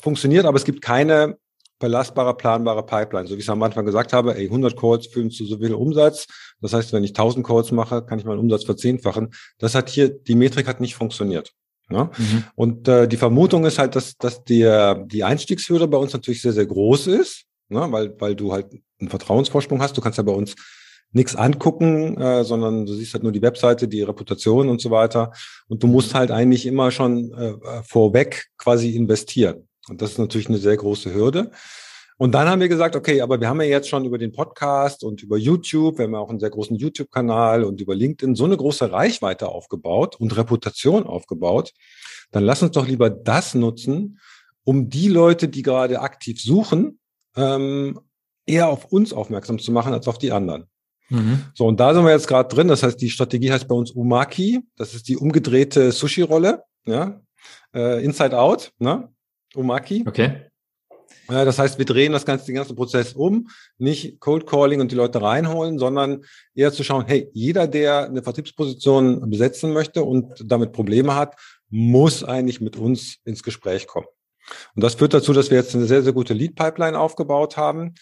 funktioniert, aber es gibt keine belastbare, planbare Pipeline. So wie ich es am Anfang gesagt habe, ey, 100 Calls führen zu so viel Umsatz. Das heißt, wenn ich 1000 Calls mache, kann ich meinen Umsatz verzehnfachen. Das hat hier, die Metrik hat nicht funktioniert. Ne? Mhm. Und äh, die Vermutung ist halt, dass, dass die, die Einstiegshürde bei uns natürlich sehr, sehr groß ist, ne? weil, weil du halt einen Vertrauensvorsprung hast. Du kannst ja bei uns nichts angucken, äh, sondern du siehst halt nur die Webseite, die Reputation und so weiter. Und du musst halt eigentlich immer schon äh, vorweg quasi investieren. Und das ist natürlich eine sehr große Hürde. Und dann haben wir gesagt, okay, aber wir haben ja jetzt schon über den Podcast und über YouTube, wir haben ja auch einen sehr großen YouTube-Kanal und über LinkedIn so eine große Reichweite aufgebaut und Reputation aufgebaut. Dann lass uns doch lieber das nutzen, um die Leute, die gerade aktiv suchen, ähm, eher auf uns aufmerksam zu machen als auf die anderen. Mhm. So, und da sind wir jetzt gerade drin. Das heißt, die Strategie heißt bei uns Umaki. Das ist die umgedrehte Sushi-Rolle, ja, äh, Inside Out, ne? Umaki. Okay. Das heißt, wir drehen das ganze, den ganzen Prozess um, nicht Cold Calling und die Leute reinholen, sondern eher zu schauen, hey, jeder, der eine Vertriebsposition besetzen möchte und damit Probleme hat, muss eigentlich mit uns ins Gespräch kommen. Und das führt dazu, dass wir jetzt eine sehr, sehr gute Lead-Pipeline aufgebaut haben.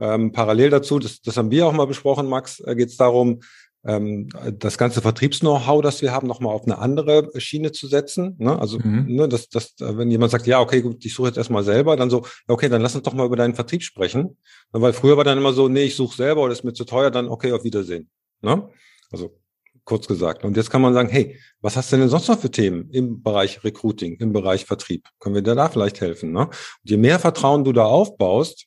Ähm, parallel dazu, das, das haben wir auch mal besprochen, Max, äh, geht es darum, das ganze Vertriebs-Know-how, das wir haben, nochmal auf eine andere Schiene zu setzen. Ne? Also, mhm. ne, dass, dass, wenn jemand sagt, ja, okay, gut, ich suche jetzt erstmal selber, dann so, okay, dann lass uns doch mal über deinen Vertrieb sprechen. Weil früher war dann immer so, nee, ich suche selber oder ist mir zu teuer, dann okay, auf Wiedersehen. Ne? Also kurz gesagt. Und jetzt kann man sagen, hey, was hast du denn sonst noch für Themen im Bereich Recruiting, im Bereich Vertrieb? Können wir dir da vielleicht helfen? Ne? Und je mehr Vertrauen du da aufbaust,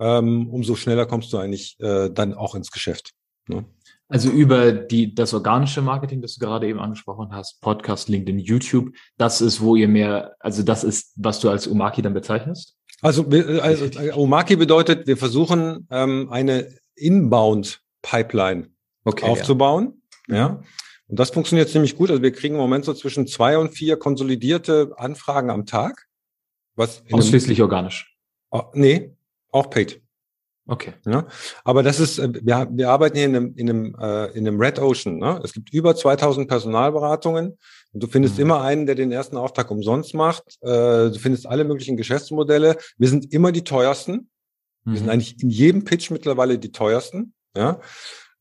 ähm, umso schneller kommst du eigentlich äh, dann auch ins Geschäft. Ne? Also über die, das organische Marketing, das du gerade eben angesprochen hast, Podcast, LinkedIn, YouTube, das ist, wo ihr mehr, also das ist, was du als Umaki dann bezeichnest? Also, also Umaki bedeutet, wir versuchen ähm, eine Inbound-Pipeline okay, aufzubauen. Ja. ja. Und das funktioniert ziemlich gut. Also wir kriegen im Moment so zwischen zwei und vier konsolidierte Anfragen am Tag. Was Ausschließlich organisch. Oh, nee, auch paid. Okay. Ja, aber das ist, äh, wir, wir arbeiten hier in einem, in einem, äh, in einem Red Ocean. Ne? Es gibt über 2000 Personalberatungen du findest mhm. immer einen, der den ersten Auftrag umsonst macht. Äh, du findest alle möglichen Geschäftsmodelle. Wir sind immer die teuersten. Mhm. Wir sind mhm. eigentlich in jedem Pitch mittlerweile die teuersten. Ja.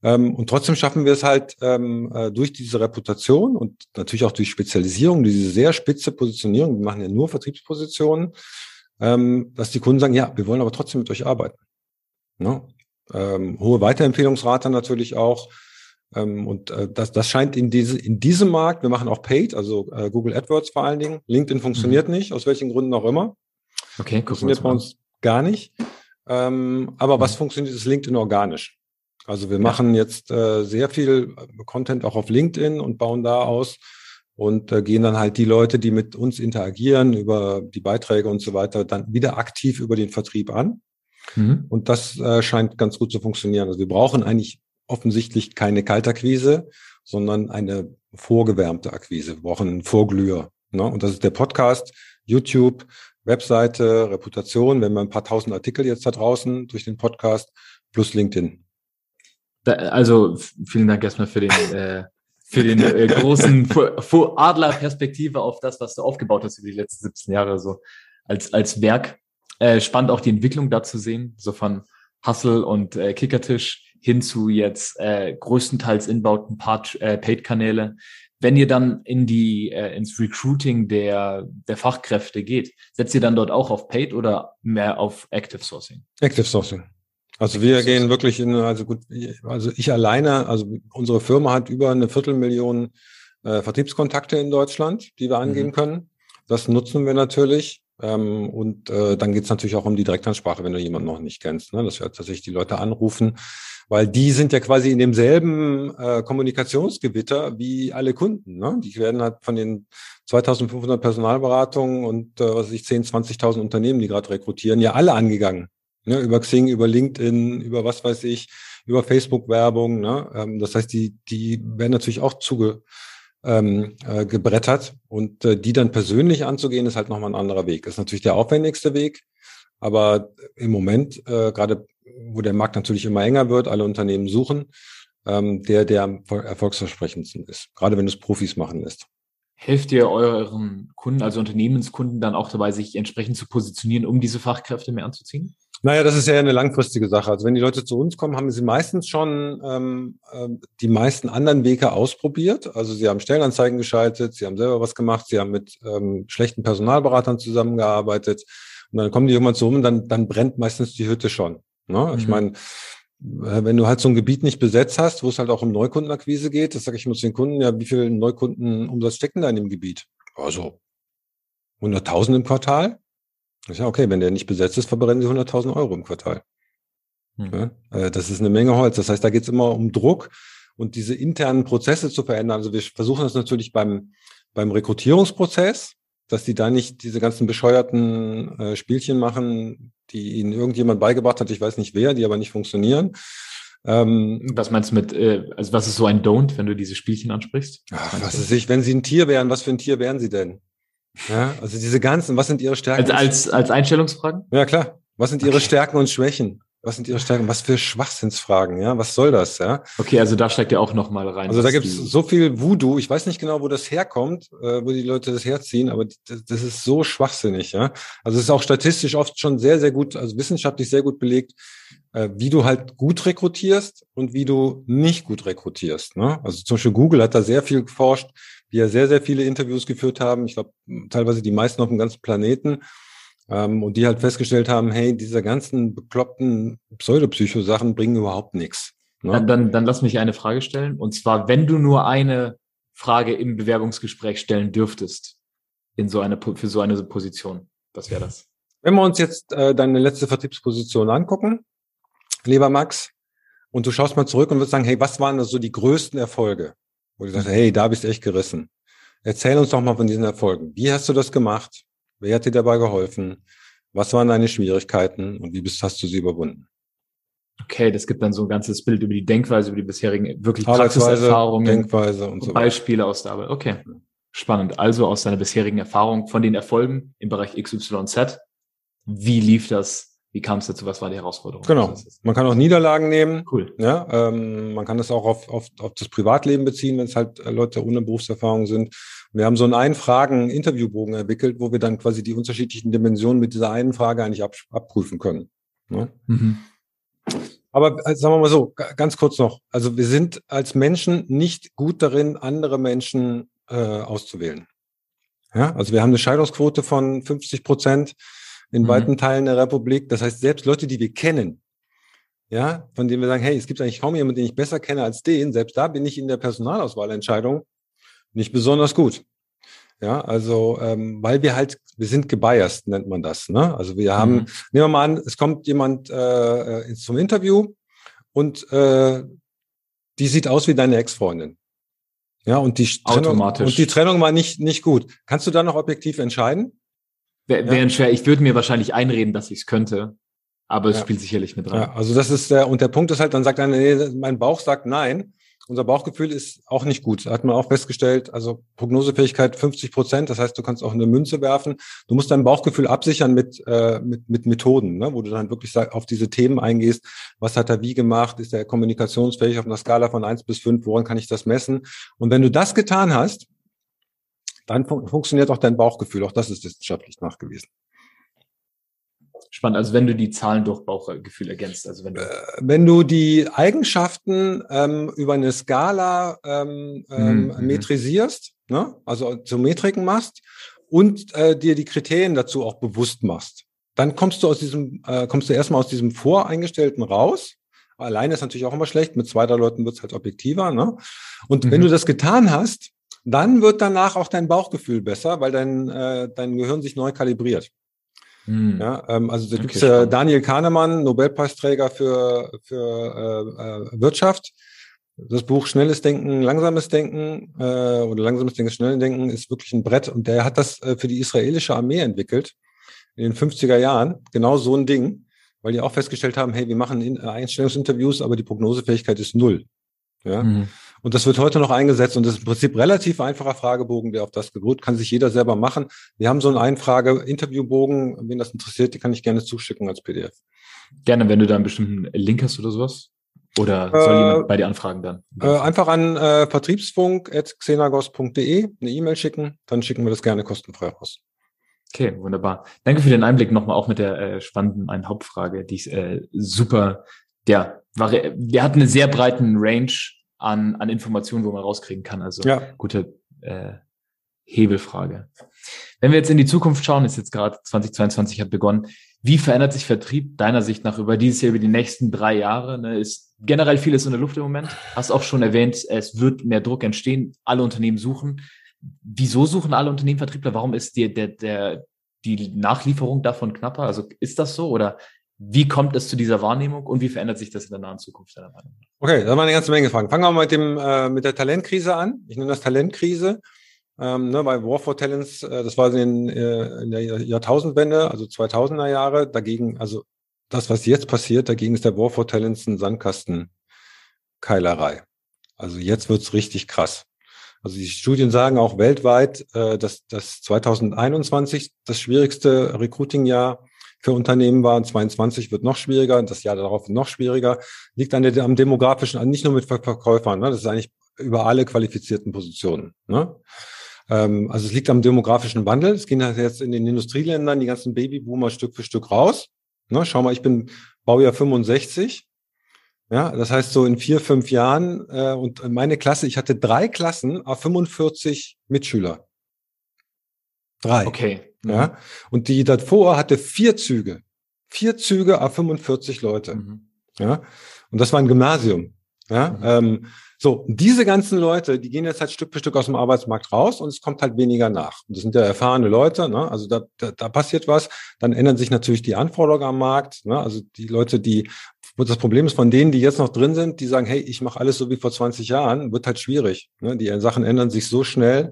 Ähm, und trotzdem schaffen wir es halt ähm, äh, durch diese Reputation und natürlich auch durch Spezialisierung, diese sehr spitze Positionierung, wir machen ja nur Vertriebspositionen, ähm, dass die Kunden sagen, ja, wir wollen aber trotzdem mit euch arbeiten. Ne? Ähm, hohe Weiterempfehlungsrate natürlich auch. Ähm, und äh, das, das scheint in, diese, in diesem Markt, wir machen auch Paid, also äh, Google AdWords vor allen Dingen. LinkedIn funktioniert mhm. nicht, aus welchen Gründen auch immer. Okay, funktioniert bei uns gar nicht. Ähm, aber mhm. was funktioniert, ist LinkedIn organisch. Also wir machen jetzt äh, sehr viel äh, Content auch auf LinkedIn und bauen da aus und äh, gehen dann halt die Leute, die mit uns interagieren über die Beiträge und so weiter, dann wieder aktiv über den Vertrieb an. Mhm. Und das äh, scheint ganz gut zu funktionieren. Also wir brauchen eigentlich offensichtlich keine Kaltakquise, sondern eine vorgewärmte Akquise. Wir brauchen einen Vorglüher. Ne? Und das ist der Podcast, YouTube, Webseite, Reputation. Wir haben ein paar tausend Artikel jetzt da draußen durch den Podcast plus LinkedIn. Da, also vielen Dank erstmal für den, äh, für den äh, großen Adlerperspektive auf das, was du aufgebaut hast über die letzten 17 Jahre so als, als Werk. Äh, spannend auch die Entwicklung da zu sehen, so von Hustle und äh, Kickertisch hin zu jetzt äh, größtenteils inbauten äh, Paid-Kanäle. Wenn ihr dann in die äh, ins Recruiting der der Fachkräfte geht, setzt ihr dann dort auch auf Paid oder mehr auf Active Sourcing? Active Sourcing. Also wir gehen wirklich in, also gut, also ich alleine, also unsere Firma hat über eine Viertelmillion äh, Vertriebskontakte in Deutschland, die wir angehen mhm. können. Das nutzen wir natürlich. Ähm, und äh, dann geht's natürlich auch um die Direktansprache, wenn du jemanden noch nicht kennst, ne? dass wir tatsächlich die Leute anrufen, weil die sind ja quasi in demselben äh, Kommunikationsgewitter wie alle Kunden. Ne? Die werden halt von den 2500 Personalberatungen und äh, was weiß ich 10, 20.000 Unternehmen, die gerade rekrutieren, ja alle angegangen. Ne, über Xing, über LinkedIn, über was weiß ich, über Facebook-Werbung. Ne? Ähm, das heißt, die, die werden natürlich auch zuge, ähm, äh, gebrettert und äh, die dann persönlich anzugehen, ist halt nochmal ein anderer Weg. Ist natürlich der aufwendigste Weg, aber im Moment, äh, gerade wo der Markt natürlich immer enger wird, alle Unternehmen suchen, ähm, der der am erfolgsversprechendsten ist, gerade wenn es Profis machen lässt. Helft ihr euren Kunden, also Unternehmenskunden, dann auch dabei, sich entsprechend zu positionieren, um diese Fachkräfte mehr anzuziehen? Naja, das ist ja eine langfristige Sache. Also wenn die Leute zu uns kommen, haben sie meistens schon ähm, äh, die meisten anderen Wege ausprobiert. Also sie haben Stellenanzeigen geschaltet, sie haben selber was gemacht, sie haben mit ähm, schlechten Personalberatern zusammengearbeitet. Und dann kommen die irgendwann zu uns und dann, dann brennt meistens die Hütte schon. Ne? Mhm. Ich meine, äh, wenn du halt so ein Gebiet nicht besetzt hast, wo es halt auch um Neukundenakquise geht, das sage ich immer zu den Kunden, ja, wie viel Neukundenumsatz stecken da in dem Gebiet? Also 100.000 im Quartal. Ist ja okay, wenn der nicht besetzt ist, verbrennen sie 100.000 Euro im Quartal. Hm. Ja, äh, das ist eine Menge Holz. Das heißt, da geht es immer um Druck und diese internen Prozesse zu verändern. Also wir versuchen das natürlich beim, beim Rekrutierungsprozess, dass die da nicht diese ganzen bescheuerten äh, Spielchen machen, die ihnen irgendjemand beigebracht hat, ich weiß nicht wer, die aber nicht funktionieren. Ähm, was meinst du mit, äh, also was ist so ein Don't, wenn du diese Spielchen ansprichst? Was, was ist ich, wenn sie ein Tier wären, was für ein Tier wären sie denn? Ja, also diese ganzen, was sind ihre Stärken? Als, als, als Einstellungsfragen? Ja, klar. Was sind ihre okay. Stärken und Schwächen? Was sind ihre Stärken? Was für Schwachsinnsfragen? Ja, was soll das? Ja. Okay, also da steckt ja auch noch mal rein. Also da gibt es so viel Voodoo. Ich weiß nicht genau, wo das herkommt, äh, wo die Leute das herziehen, aber das, das ist so schwachsinnig. Ja. Also es ist auch statistisch oft schon sehr, sehr gut, also wissenschaftlich sehr gut belegt, äh, wie du halt gut rekrutierst und wie du nicht gut rekrutierst. Ne? Also zum Beispiel Google hat da sehr viel geforscht, die ja sehr, sehr viele Interviews geführt haben. Ich glaube, teilweise die meisten auf dem ganzen Planeten. Ähm, und die halt festgestellt haben, hey, diese ganzen bekloppten Pseudopsycho-Sachen bringen überhaupt nichts. Ne? Dann, dann, dann lass mich eine Frage stellen. Und zwar, wenn du nur eine Frage im Bewerbungsgespräch stellen dürftest, in so eine, für so eine Position, was wäre das? Wenn wir uns jetzt äh, deine letzte Vertriebsposition angucken, lieber Max, und du schaust mal zurück und würdest sagen, hey, was waren da so die größten Erfolge? Wo du sagst, hey, da bist du echt gerissen. Erzähl uns doch mal von diesen Erfolgen. Wie hast du das gemacht? Wer hat dir dabei geholfen? Was waren deine Schwierigkeiten und wie bist, hast du sie überwunden? Okay, das gibt dann so ein ganzes Bild über die Denkweise, über die bisherigen wirklich Praxiserfahrungen, Denkweise und so Beispiele aus der Arbeit. Okay, spannend. Also aus deiner bisherigen Erfahrung von den Erfolgen im Bereich XYZ. Wie lief das wie kam es dazu? Was war die Herausforderung? Genau. Man kann auch Niederlagen nehmen. Cool. Ja, ähm, man kann das auch auf, auf, auf das Privatleben beziehen, wenn es halt äh, Leute ohne Berufserfahrung sind. Wir haben so einen Ein-Fragen-Interviewbogen entwickelt, wo wir dann quasi die unterschiedlichen Dimensionen mit dieser einen Frage eigentlich ab, abprüfen können. Ne? Mhm. Aber äh, sagen wir mal so, ganz kurz noch. Also wir sind als Menschen nicht gut darin, andere Menschen äh, auszuwählen. Ja, also wir haben eine Scheidungsquote von 50 Prozent in mhm. weiten Teilen der Republik. Das heißt, selbst Leute, die wir kennen, ja, von denen wir sagen, hey, es gibt eigentlich kaum jemanden, den ich besser kenne als den, selbst da bin ich in der Personalauswahlentscheidung nicht besonders gut. Ja, also ähm, weil wir halt, wir sind gebiased, nennt man das. Ne? Also wir haben, mhm. nehmen wir mal an, es kommt jemand äh, zum Interview und äh, die sieht aus wie deine Ex-Freundin. Ja, und die Trennung, und die Trennung war nicht nicht gut. Kannst du da noch objektiv entscheiden? Wäre ja. schwer. Ich würde mir wahrscheinlich einreden, dass ich es könnte, aber es ja. spielt sicherlich mit rein. Ja, also das ist der und der Punkt ist halt, dann sagt einer, nee, mein Bauch sagt nein unser Bauchgefühl ist auch nicht gut. Hat man auch festgestellt, also Prognosefähigkeit 50 Prozent, das heißt, du kannst auch eine Münze werfen. Du musst dein Bauchgefühl absichern mit, äh, mit, mit Methoden, ne? wo du dann wirklich auf diese Themen eingehst. Was hat er wie gemacht? Ist er kommunikationsfähig auf einer Skala von eins bis fünf? Woran kann ich das messen? Und wenn du das getan hast, dann fun funktioniert auch dein Bauchgefühl. Auch das ist wissenschaftlich nachgewiesen. Spannend. Also wenn du die Zahlen durch Bauchgefühl ergänzt, also wenn du, äh, wenn du die Eigenschaften ähm, über eine Skala ähm, ähm, mhm. metrisierst, ne? also zu Metriken machst und äh, dir die Kriterien dazu auch bewusst machst, dann kommst du aus diesem, äh, kommst du erstmal aus diesem voreingestellten raus. Alleine ist natürlich auch immer schlecht. Mit zwei, drei Leuten wird es halt objektiver. Ne? Und mhm. wenn du das getan hast, dann wird danach auch dein Bauchgefühl besser, weil dein, äh, dein Gehirn sich neu kalibriert. Hm. Ja, ähm, also da okay, gibt's äh, Daniel Kahnemann, Nobelpreisträger für, für äh, äh, Wirtschaft. Das Buch Schnelles Denken, Langsames Denken äh, oder Langsames Denken, Schnelles Denken ist wirklich ein Brett und der hat das äh, für die israelische Armee entwickelt in den 50er Jahren. Genau so ein Ding, weil die auch festgestellt haben, hey, wir machen in, äh, Einstellungsinterviews, aber die Prognosefähigkeit ist null. Ja. Mhm. Und das wird heute noch eingesetzt und das ist im Prinzip relativ einfacher Fragebogen, der auf das beruht, kann sich jeder selber machen. Wir haben so einen Einfrage-Interviewbogen, wen das interessiert, die kann ich gerne zuschicken als PDF. Gerne, wenn du da einen bestimmten Link hast oder sowas. Oder soll äh, jemand bei dir anfragen dann? Äh, einfach an äh, vertriebsfunk.xenagos.de eine E-Mail schicken, dann schicken wir das gerne kostenfrei raus. Okay, wunderbar. Danke für den Einblick nochmal auch mit der äh, spannenden einen Hauptfrage, die ist äh, super, ja, war, der hat eine sehr breiten Range an, an Informationen, wo man rauskriegen kann. Also ja. gute äh, Hebelfrage. Wenn wir jetzt in die Zukunft schauen, ist jetzt gerade 2022 hat begonnen. Wie verändert sich Vertrieb deiner Sicht nach über dieses Jahr, über die nächsten drei Jahre? Ne, ist generell vieles in der Luft im Moment. Hast auch schon erwähnt, es wird mehr Druck entstehen. Alle Unternehmen suchen. Wieso suchen alle Unternehmen Vertriebler? Warum ist dir der, der, die Nachlieferung davon knapper? Also ist das so oder wie kommt es zu dieser Wahrnehmung und wie verändert sich das in der nahen Zukunft deiner Meinung Okay, da waren eine ganze Menge Fragen. Fangen wir mal mit dem äh, mit der Talentkrise an. Ich nenne das Talentkrise. Ähm, ne, bei War for Talents, äh, das war in, äh, in der Jahrtausendwende, also 2000er Jahre. Dagegen, also das, was jetzt passiert, dagegen ist der War for Talents ein Sandkastenkeilerei. Also jetzt wird's richtig krass. Also die Studien sagen auch weltweit, äh, dass dass 2021 das schwierigste Recruiting-Jahr für Unternehmen war. 22 wird noch schwieriger, das Jahr darauf noch schwieriger. Liegt an der, am demografischen, nicht nur mit Verkäufern, ne? das ist eigentlich über alle qualifizierten Positionen. Ne? Ähm, also es liegt am demografischen Wandel. Es gehen halt jetzt in den Industrieländern die ganzen Babyboomer Stück für Stück raus. Ne? Schau mal, ich bin Baujahr 65. Ja, das heißt so in vier, fünf Jahren äh, und meine Klasse, ich hatte drei Klassen auf 45 Mitschüler. Drei. Okay. Ja. Mhm. Und die davor hatte vier Züge. Vier Züge auf 45 Leute. Mhm. Ja. Und das war ein Gymnasium. Ja. Mhm. Ähm, so, diese ganzen Leute, die gehen jetzt halt Stück für Stück aus dem Arbeitsmarkt raus und es kommt halt weniger nach. Und das sind ja erfahrene Leute, ne? also da, da, da passiert was. Dann ändern sich natürlich die Anforderungen am Markt. Ne? Also die Leute, die, das Problem ist von denen, die jetzt noch drin sind, die sagen, hey, ich mache alles so wie vor 20 Jahren, wird halt schwierig. Ne? Die Sachen ändern sich so schnell.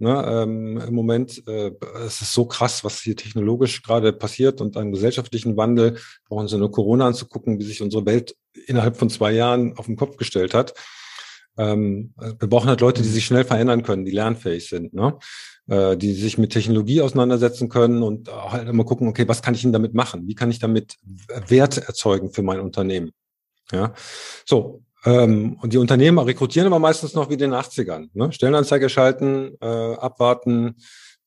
Ne, ähm, Im Moment äh, es ist so krass, was hier technologisch gerade passiert und an gesellschaftlichen Wandel. Brauchen Sie nur Corona anzugucken, wie sich unsere Welt innerhalb von zwei Jahren auf den Kopf gestellt hat. Ähm, wir brauchen halt Leute, die sich schnell verändern können, die lernfähig sind, ne? äh, die sich mit Technologie auseinandersetzen können und halt immer gucken, okay, was kann ich denn damit machen? Wie kann ich damit Wert erzeugen für mein Unternehmen? Ja, so ähm, und die Unternehmen rekrutieren aber meistens noch wie in den 80ern. Ne? Stellenanzeige schalten, äh, abwarten,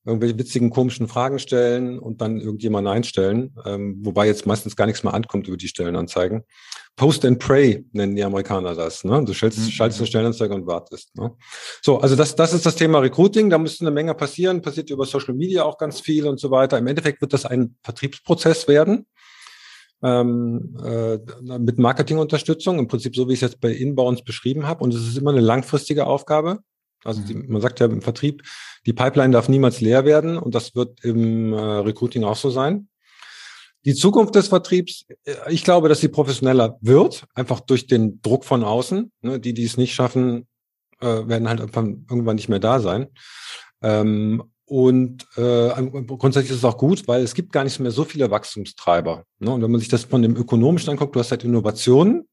irgendwelche witzigen, komischen Fragen stellen und dann irgendjemanden einstellen, ähm, wobei jetzt meistens gar nichts mehr ankommt über die Stellenanzeigen. Post and Pray nennen die Amerikaner das. Ne? Du schaltest, mhm. schaltest eine Stellenanzeige und wartest. Ne? So, also das, das ist das Thema Recruiting. Da müsste eine Menge passieren, passiert über Social Media auch ganz viel und so weiter. Im Endeffekt wird das ein Vertriebsprozess werden. Ähm, äh, mit Marketingunterstützung, im Prinzip so, wie ich es jetzt bei Inbounds beschrieben habe. Und es ist immer eine langfristige Aufgabe. Also die, man sagt ja im Vertrieb, die Pipeline darf niemals leer werden und das wird im äh, Recruiting auch so sein. Die Zukunft des Vertriebs, äh, ich glaube, dass sie professioneller wird, einfach durch den Druck von außen. Ne, die, die es nicht schaffen, äh, werden halt irgendwann nicht mehr da sein. Ähm, und äh, grundsätzlich ist es auch gut, weil es gibt gar nicht mehr so viele Wachstumstreiber. Ne? Und wenn man sich das von dem ökonomischen anguckt, du hast halt Innovationen,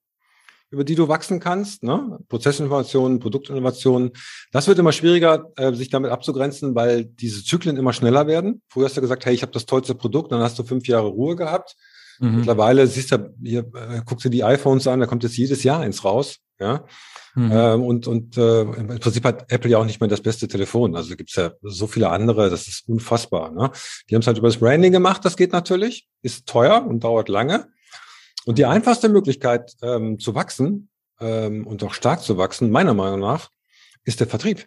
über die du wachsen kannst, ne? Prozessinnovationen, Produktinnovationen. Das wird immer schwieriger, äh, sich damit abzugrenzen, weil diese Zyklen immer schneller werden. Früher hast du gesagt, hey, ich habe das tollste Produkt, dann hast du fünf Jahre Ruhe gehabt. Mhm. Mittlerweile siehst du, hier, äh, guckst du die iPhones an, da kommt jetzt jedes Jahr eins raus. Ja. Mhm. Ähm, und und äh, im Prinzip hat Apple ja auch nicht mehr das beste Telefon. Also gibt's ja so viele andere, das ist unfassbar. Ne? Die haben es halt über das Branding gemacht, das geht natürlich, ist teuer und dauert lange. Und die einfachste Möglichkeit ähm, zu wachsen ähm, und auch stark zu wachsen, meiner Meinung nach, ist der Vertrieb.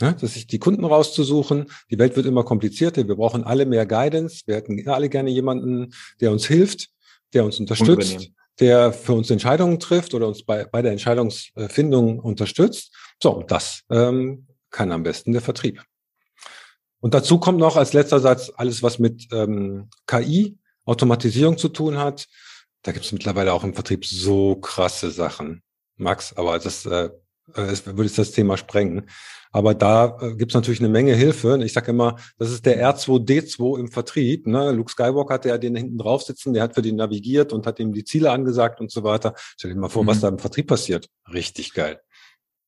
Ja, dass sich die Kunden rauszusuchen. Die Welt wird immer komplizierter. Wir brauchen alle mehr Guidance. Wir hätten alle gerne jemanden, der uns hilft, der uns unterstützt, der für uns Entscheidungen trifft oder uns bei, bei der Entscheidungsfindung unterstützt. So, und das ähm, kann am besten der Vertrieb. Und dazu kommt noch als letzter Satz alles, was mit ähm, KI, Automatisierung zu tun hat da gibt es mittlerweile auch im Vertrieb so krasse Sachen, Max, aber das, äh, das würde jetzt das Thema sprengen. Aber da äh, gibt es natürlich eine Menge Hilfe. Ich sage immer, das ist der R2D2 im Vertrieb. Ne? Luke Skywalker hatte ja den hinten drauf sitzen, der hat für den navigiert und hat ihm die Ziele angesagt und so weiter. Stell dir mal vor, mhm. was da im Vertrieb passiert. Richtig geil.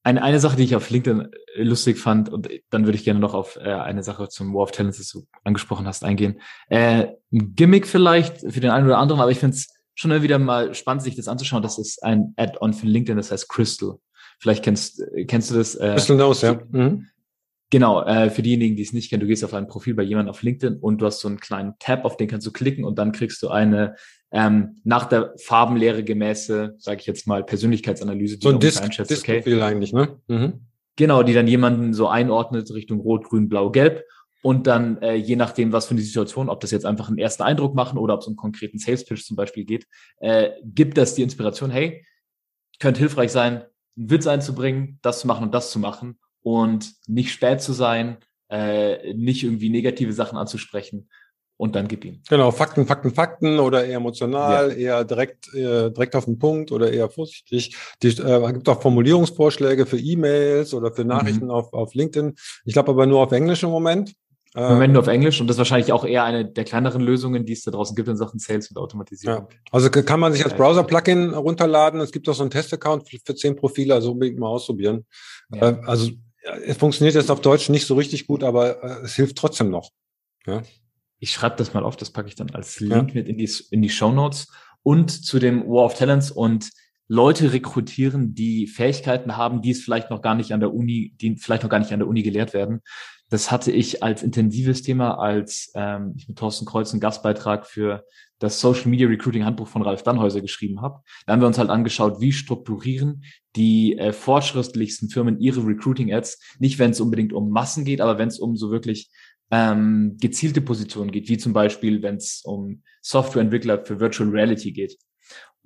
Eine, eine Sache, die ich auf LinkedIn äh, lustig fand, und dann würde ich gerne noch auf äh, eine Sache zum War of Talents, das du angesprochen hast, eingehen. Äh, ein Gimmick vielleicht für den einen oder anderen, aber ich finde es schon wieder mal spannend, sich das anzuschauen. Das ist ein Add-on für LinkedIn, das heißt Crystal. Vielleicht kennst, kennst du das. Äh, Crystal Knows, ja. Mhm. Genau, äh, für diejenigen, die es nicht kennen, du gehst auf ein Profil bei jemandem auf LinkedIn und du hast so einen kleinen Tab, auf den kannst du klicken und dann kriegst du eine ähm, nach der Farbenlehre gemäße, sage ich jetzt mal, Persönlichkeitsanalyse. Die so ein Disk, einschätzt, Disk okay, eigentlich, ne? Mhm. Genau, die dann jemanden so einordnet Richtung Rot, Grün, Blau, Gelb und dann äh, je nachdem, was für eine Situation, ob das jetzt einfach einen ersten Eindruck machen oder ob es um einen konkreten Sales Pitch zum Beispiel geht, äh, gibt das die Inspiration, hey, könnte hilfreich sein, einen Witz einzubringen, das zu machen und das zu machen und nicht spät zu sein, äh, nicht irgendwie negative Sachen anzusprechen und dann gib ihm. Genau, Fakten, Fakten, Fakten oder eher emotional, ja. eher direkt, eher direkt auf den Punkt oder eher vorsichtig. Die äh, gibt auch Formulierungsvorschläge für E-Mails oder für Nachrichten mhm. auf, auf LinkedIn. Ich glaube aber nur auf Englisch im Moment. Im Moment nur auf Englisch und das ist wahrscheinlich auch eher eine der kleineren Lösungen, die es da draußen gibt in Sachen Sales und Automatisierung. Ja. Also kann man sich als Browser-Plugin runterladen. Es gibt auch so einen Test-Account für zehn Profile, also unbedingt mal ausprobieren. Ja. Äh, also es funktioniert jetzt auf Deutsch nicht so richtig gut, aber äh, es hilft trotzdem noch. Ja. Ich schreibe das mal auf, das packe ich dann als Link mit in die, in die Show Notes und zu dem War of Talents und Leute rekrutieren, die Fähigkeiten haben, die es vielleicht noch gar nicht an der Uni, die vielleicht noch gar nicht an der Uni gelehrt werden. Das hatte ich als intensives Thema, als ähm, ich mit Thorsten Kreuz einen Gastbeitrag für das Social Media Recruiting Handbuch von Ralf Dannhäuser geschrieben habe. Da haben wir uns halt angeschaut, wie strukturieren die äh, fortschrittlichsten Firmen ihre Recruiting-Ads. Nicht, wenn es unbedingt um Massen geht, aber wenn es um so wirklich ähm, gezielte Positionen geht, wie zum Beispiel, wenn es um Softwareentwickler für Virtual Reality geht.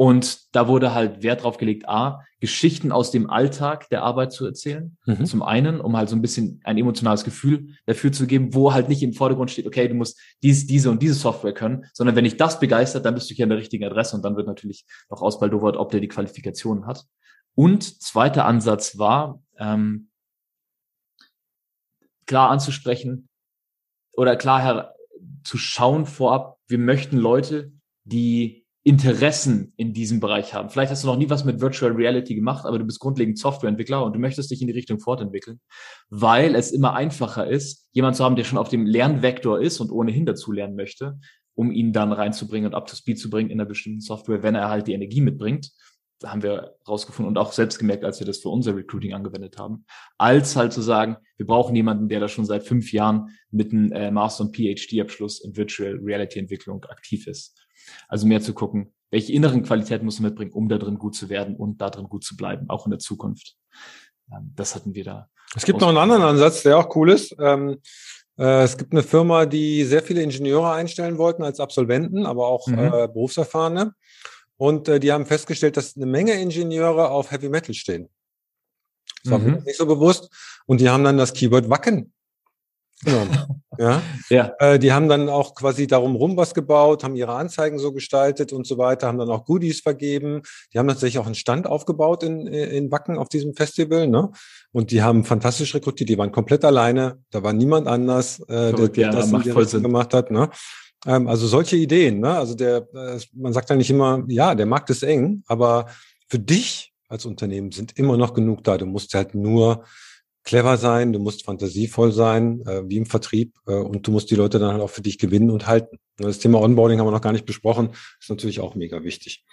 Und da wurde halt Wert drauf gelegt, A, Geschichten aus dem Alltag der Arbeit zu erzählen. Mhm. Zum einen, um halt so ein bisschen ein emotionales Gefühl dafür zu geben, wo halt nicht im Vordergrund steht, okay, du musst dies, diese und diese Software können, sondern wenn dich das begeistert, dann bist du hier an der richtigen Adresse und dann wird natürlich noch ausbaldowert, ob der die Qualifikationen hat. Und zweiter Ansatz war, ähm, klar anzusprechen oder klar her zu schauen vorab, wir möchten Leute, die Interessen in diesem Bereich haben. Vielleicht hast du noch nie was mit Virtual Reality gemacht, aber du bist grundlegend Softwareentwickler und du möchtest dich in die Richtung fortentwickeln, weil es immer einfacher ist, jemand zu haben, der schon auf dem Lernvektor ist und ohnehin dazu lernen möchte, um ihn dann reinzubringen und up to speed zu bringen in einer bestimmten Software, wenn er halt die Energie mitbringt. haben wir rausgefunden und auch selbst gemerkt, als wir das für unser Recruiting angewendet haben, als halt zu sagen, wir brauchen jemanden, der da schon seit fünf Jahren mit einem äh, Master- und PhD-Abschluss in Virtual Reality-Entwicklung aktiv ist. Also mehr zu gucken, welche inneren Qualitäten muss man mitbringen, um da drin gut zu werden und da drin gut zu bleiben, auch in der Zukunft. Ähm, das hatten wir da. Es gibt noch einen anderen Ansatz, der auch cool ist. Ähm, äh, es gibt eine Firma, die sehr viele Ingenieure einstellen wollten als Absolventen, aber auch mhm. äh, Berufserfahrene. Und äh, die haben festgestellt, dass eine Menge Ingenieure auf Heavy Metal stehen. Das war mhm. nicht so bewusst. Und die haben dann das Keyword Wacken genommen. ja. [laughs] ja. Äh, die haben dann auch quasi darum rum was gebaut, haben ihre Anzeigen so gestaltet und so weiter, haben dann auch Goodies vergeben. Die haben tatsächlich auch einen Stand aufgebaut in, in Wacken auf diesem Festival. Ne? Und die haben fantastisch rekrutiert. Die waren komplett alleine. Da war niemand anders, äh, der, der das gemacht hat. Ne? Ähm, also solche Ideen, ne? Also der, äh, man sagt ja nicht immer, ja, der Markt ist eng, aber für dich als Unternehmen sind immer noch genug da. Du musst halt nur clever sein, du musst fantasievoll sein, äh, wie im Vertrieb, äh, und du musst die Leute dann halt auch für dich gewinnen und halten. Das Thema Onboarding haben wir noch gar nicht besprochen, ist natürlich auch mega wichtig.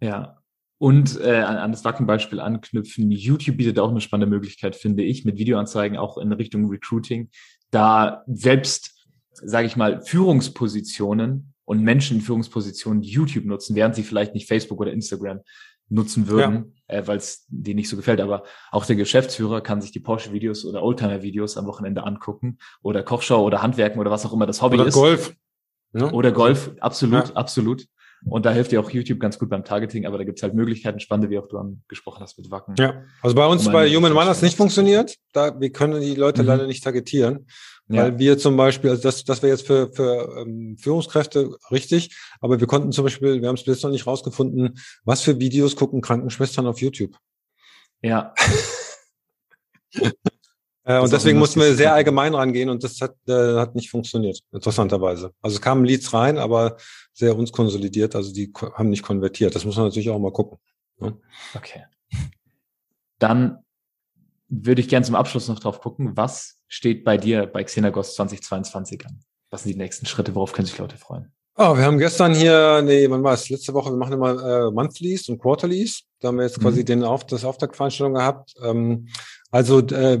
Ja, und äh, an das Wackenbeispiel anknüpfen, YouTube bietet auch eine spannende Möglichkeit, finde ich, mit Videoanzeigen auch in Richtung Recruiting, da selbst sage ich mal, Führungspositionen und Menschen in Führungspositionen YouTube nutzen, während sie vielleicht nicht Facebook oder Instagram nutzen würden, ja. äh, weil es denen nicht so gefällt. Aber auch der Geschäftsführer kann sich die Porsche-Videos oder Oldtimer-Videos am Wochenende angucken oder Kochschau oder Handwerken oder was auch immer das Hobby oder ist. Golf. Ne? Oder Golf, absolut, ja. absolut. Und da hilft dir auch YouTube ganz gut beim Targeting, aber da gibt's halt Möglichkeiten, spannende, wie auch du angesprochen hast mit Wacken. Ja, also bei uns um bei Human One hat nicht funktioniert. Da, wir können die Leute mhm. leider nicht targetieren. Ja. Weil wir zum Beispiel, also das, das wäre jetzt für, für ähm, Führungskräfte richtig, aber wir konnten zum Beispiel, wir haben es bis jetzt noch nicht rausgefunden, was für Videos gucken Krankenschwestern auf YouTube. Ja. [laughs] äh, und deswegen mussten wir sehr allgemein rangehen und das hat, äh, hat nicht funktioniert, interessanterweise. Also es kamen Leads rein, aber sehr uns konsolidiert, also die haben nicht konvertiert. Das muss man natürlich auch mal gucken. Ne? Okay. Dann würde ich gerne zum Abschluss noch drauf gucken, was steht bei dir bei Xenagos 2022 an? Was sind die nächsten Schritte? Worauf können sich Leute freuen? Oh, wir haben gestern hier, nee, wann war es? Letzte Woche, wir machen immer äh, Monthlies und Quarterlies. Da haben wir jetzt quasi mhm. den Auf, das Auftaktveranstaltung gehabt. Ähm, also äh,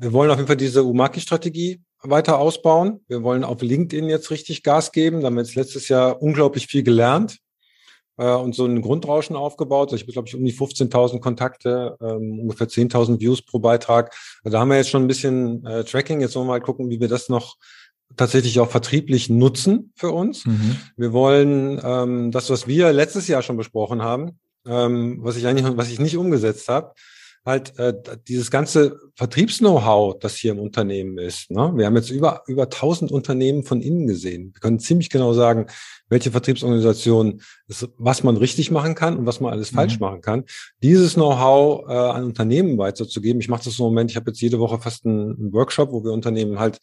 wir wollen auf jeden Fall diese Umaki-Strategie weiter ausbauen. Wir wollen auf LinkedIn jetzt richtig Gas geben. Da haben wir jetzt letztes Jahr unglaublich viel gelernt äh, und so ein Grundrauschen aufgebaut. Ich habe, glaube ich, um die 15.000 Kontakte, ähm, ungefähr 10.000 Views pro Beitrag. Also da haben wir jetzt schon ein bisschen äh, Tracking. Jetzt wollen wir mal gucken, wie wir das noch tatsächlich auch vertrieblich nutzen für uns. Mhm. Wir wollen ähm, das, was wir letztes Jahr schon besprochen haben, ähm, was ich eigentlich, was ich nicht umgesetzt habe, halt äh, dieses ganze Vertriebs-Know-how, das hier im Unternehmen ist. Ne? Wir haben jetzt über über 1000 Unternehmen von innen gesehen. Wir können ziemlich genau sagen, welche Vertriebsorganisation ist, was man richtig machen kann und was man alles mhm. falsch machen kann. Dieses Know-how äh, an Unternehmen weiterzugeben. Ich mache das im Moment. Ich habe jetzt jede Woche fast einen, Workshop, wo wir Unternehmen halt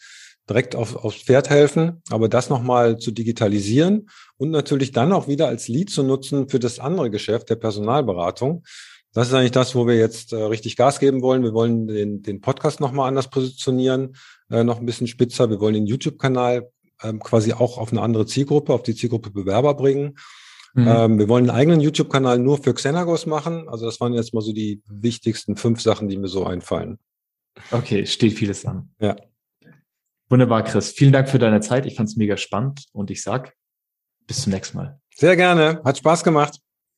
direkt auf, aufs Pferd helfen, aber das nochmal zu digitalisieren und natürlich dann auch wieder als Lead zu nutzen für das andere Geschäft der Personalberatung. Das ist eigentlich das, wo wir jetzt äh, richtig Gas geben wollen. Wir wollen den, den Podcast nochmal anders positionieren, äh, noch ein bisschen spitzer. Wir wollen den YouTube-Kanal ähm, quasi auch auf eine andere Zielgruppe, auf die Zielgruppe Bewerber bringen. Mhm. Ähm, wir wollen einen eigenen YouTube-Kanal nur für Xenagos machen. Also das waren jetzt mal so die wichtigsten fünf Sachen, die mir so einfallen. Okay, steht vieles an. Ja. Wunderbar, Chris. Vielen Dank für deine Zeit. Ich fand es mega spannend und ich sag bis zum nächsten Mal. Sehr gerne. Hat Spaß gemacht.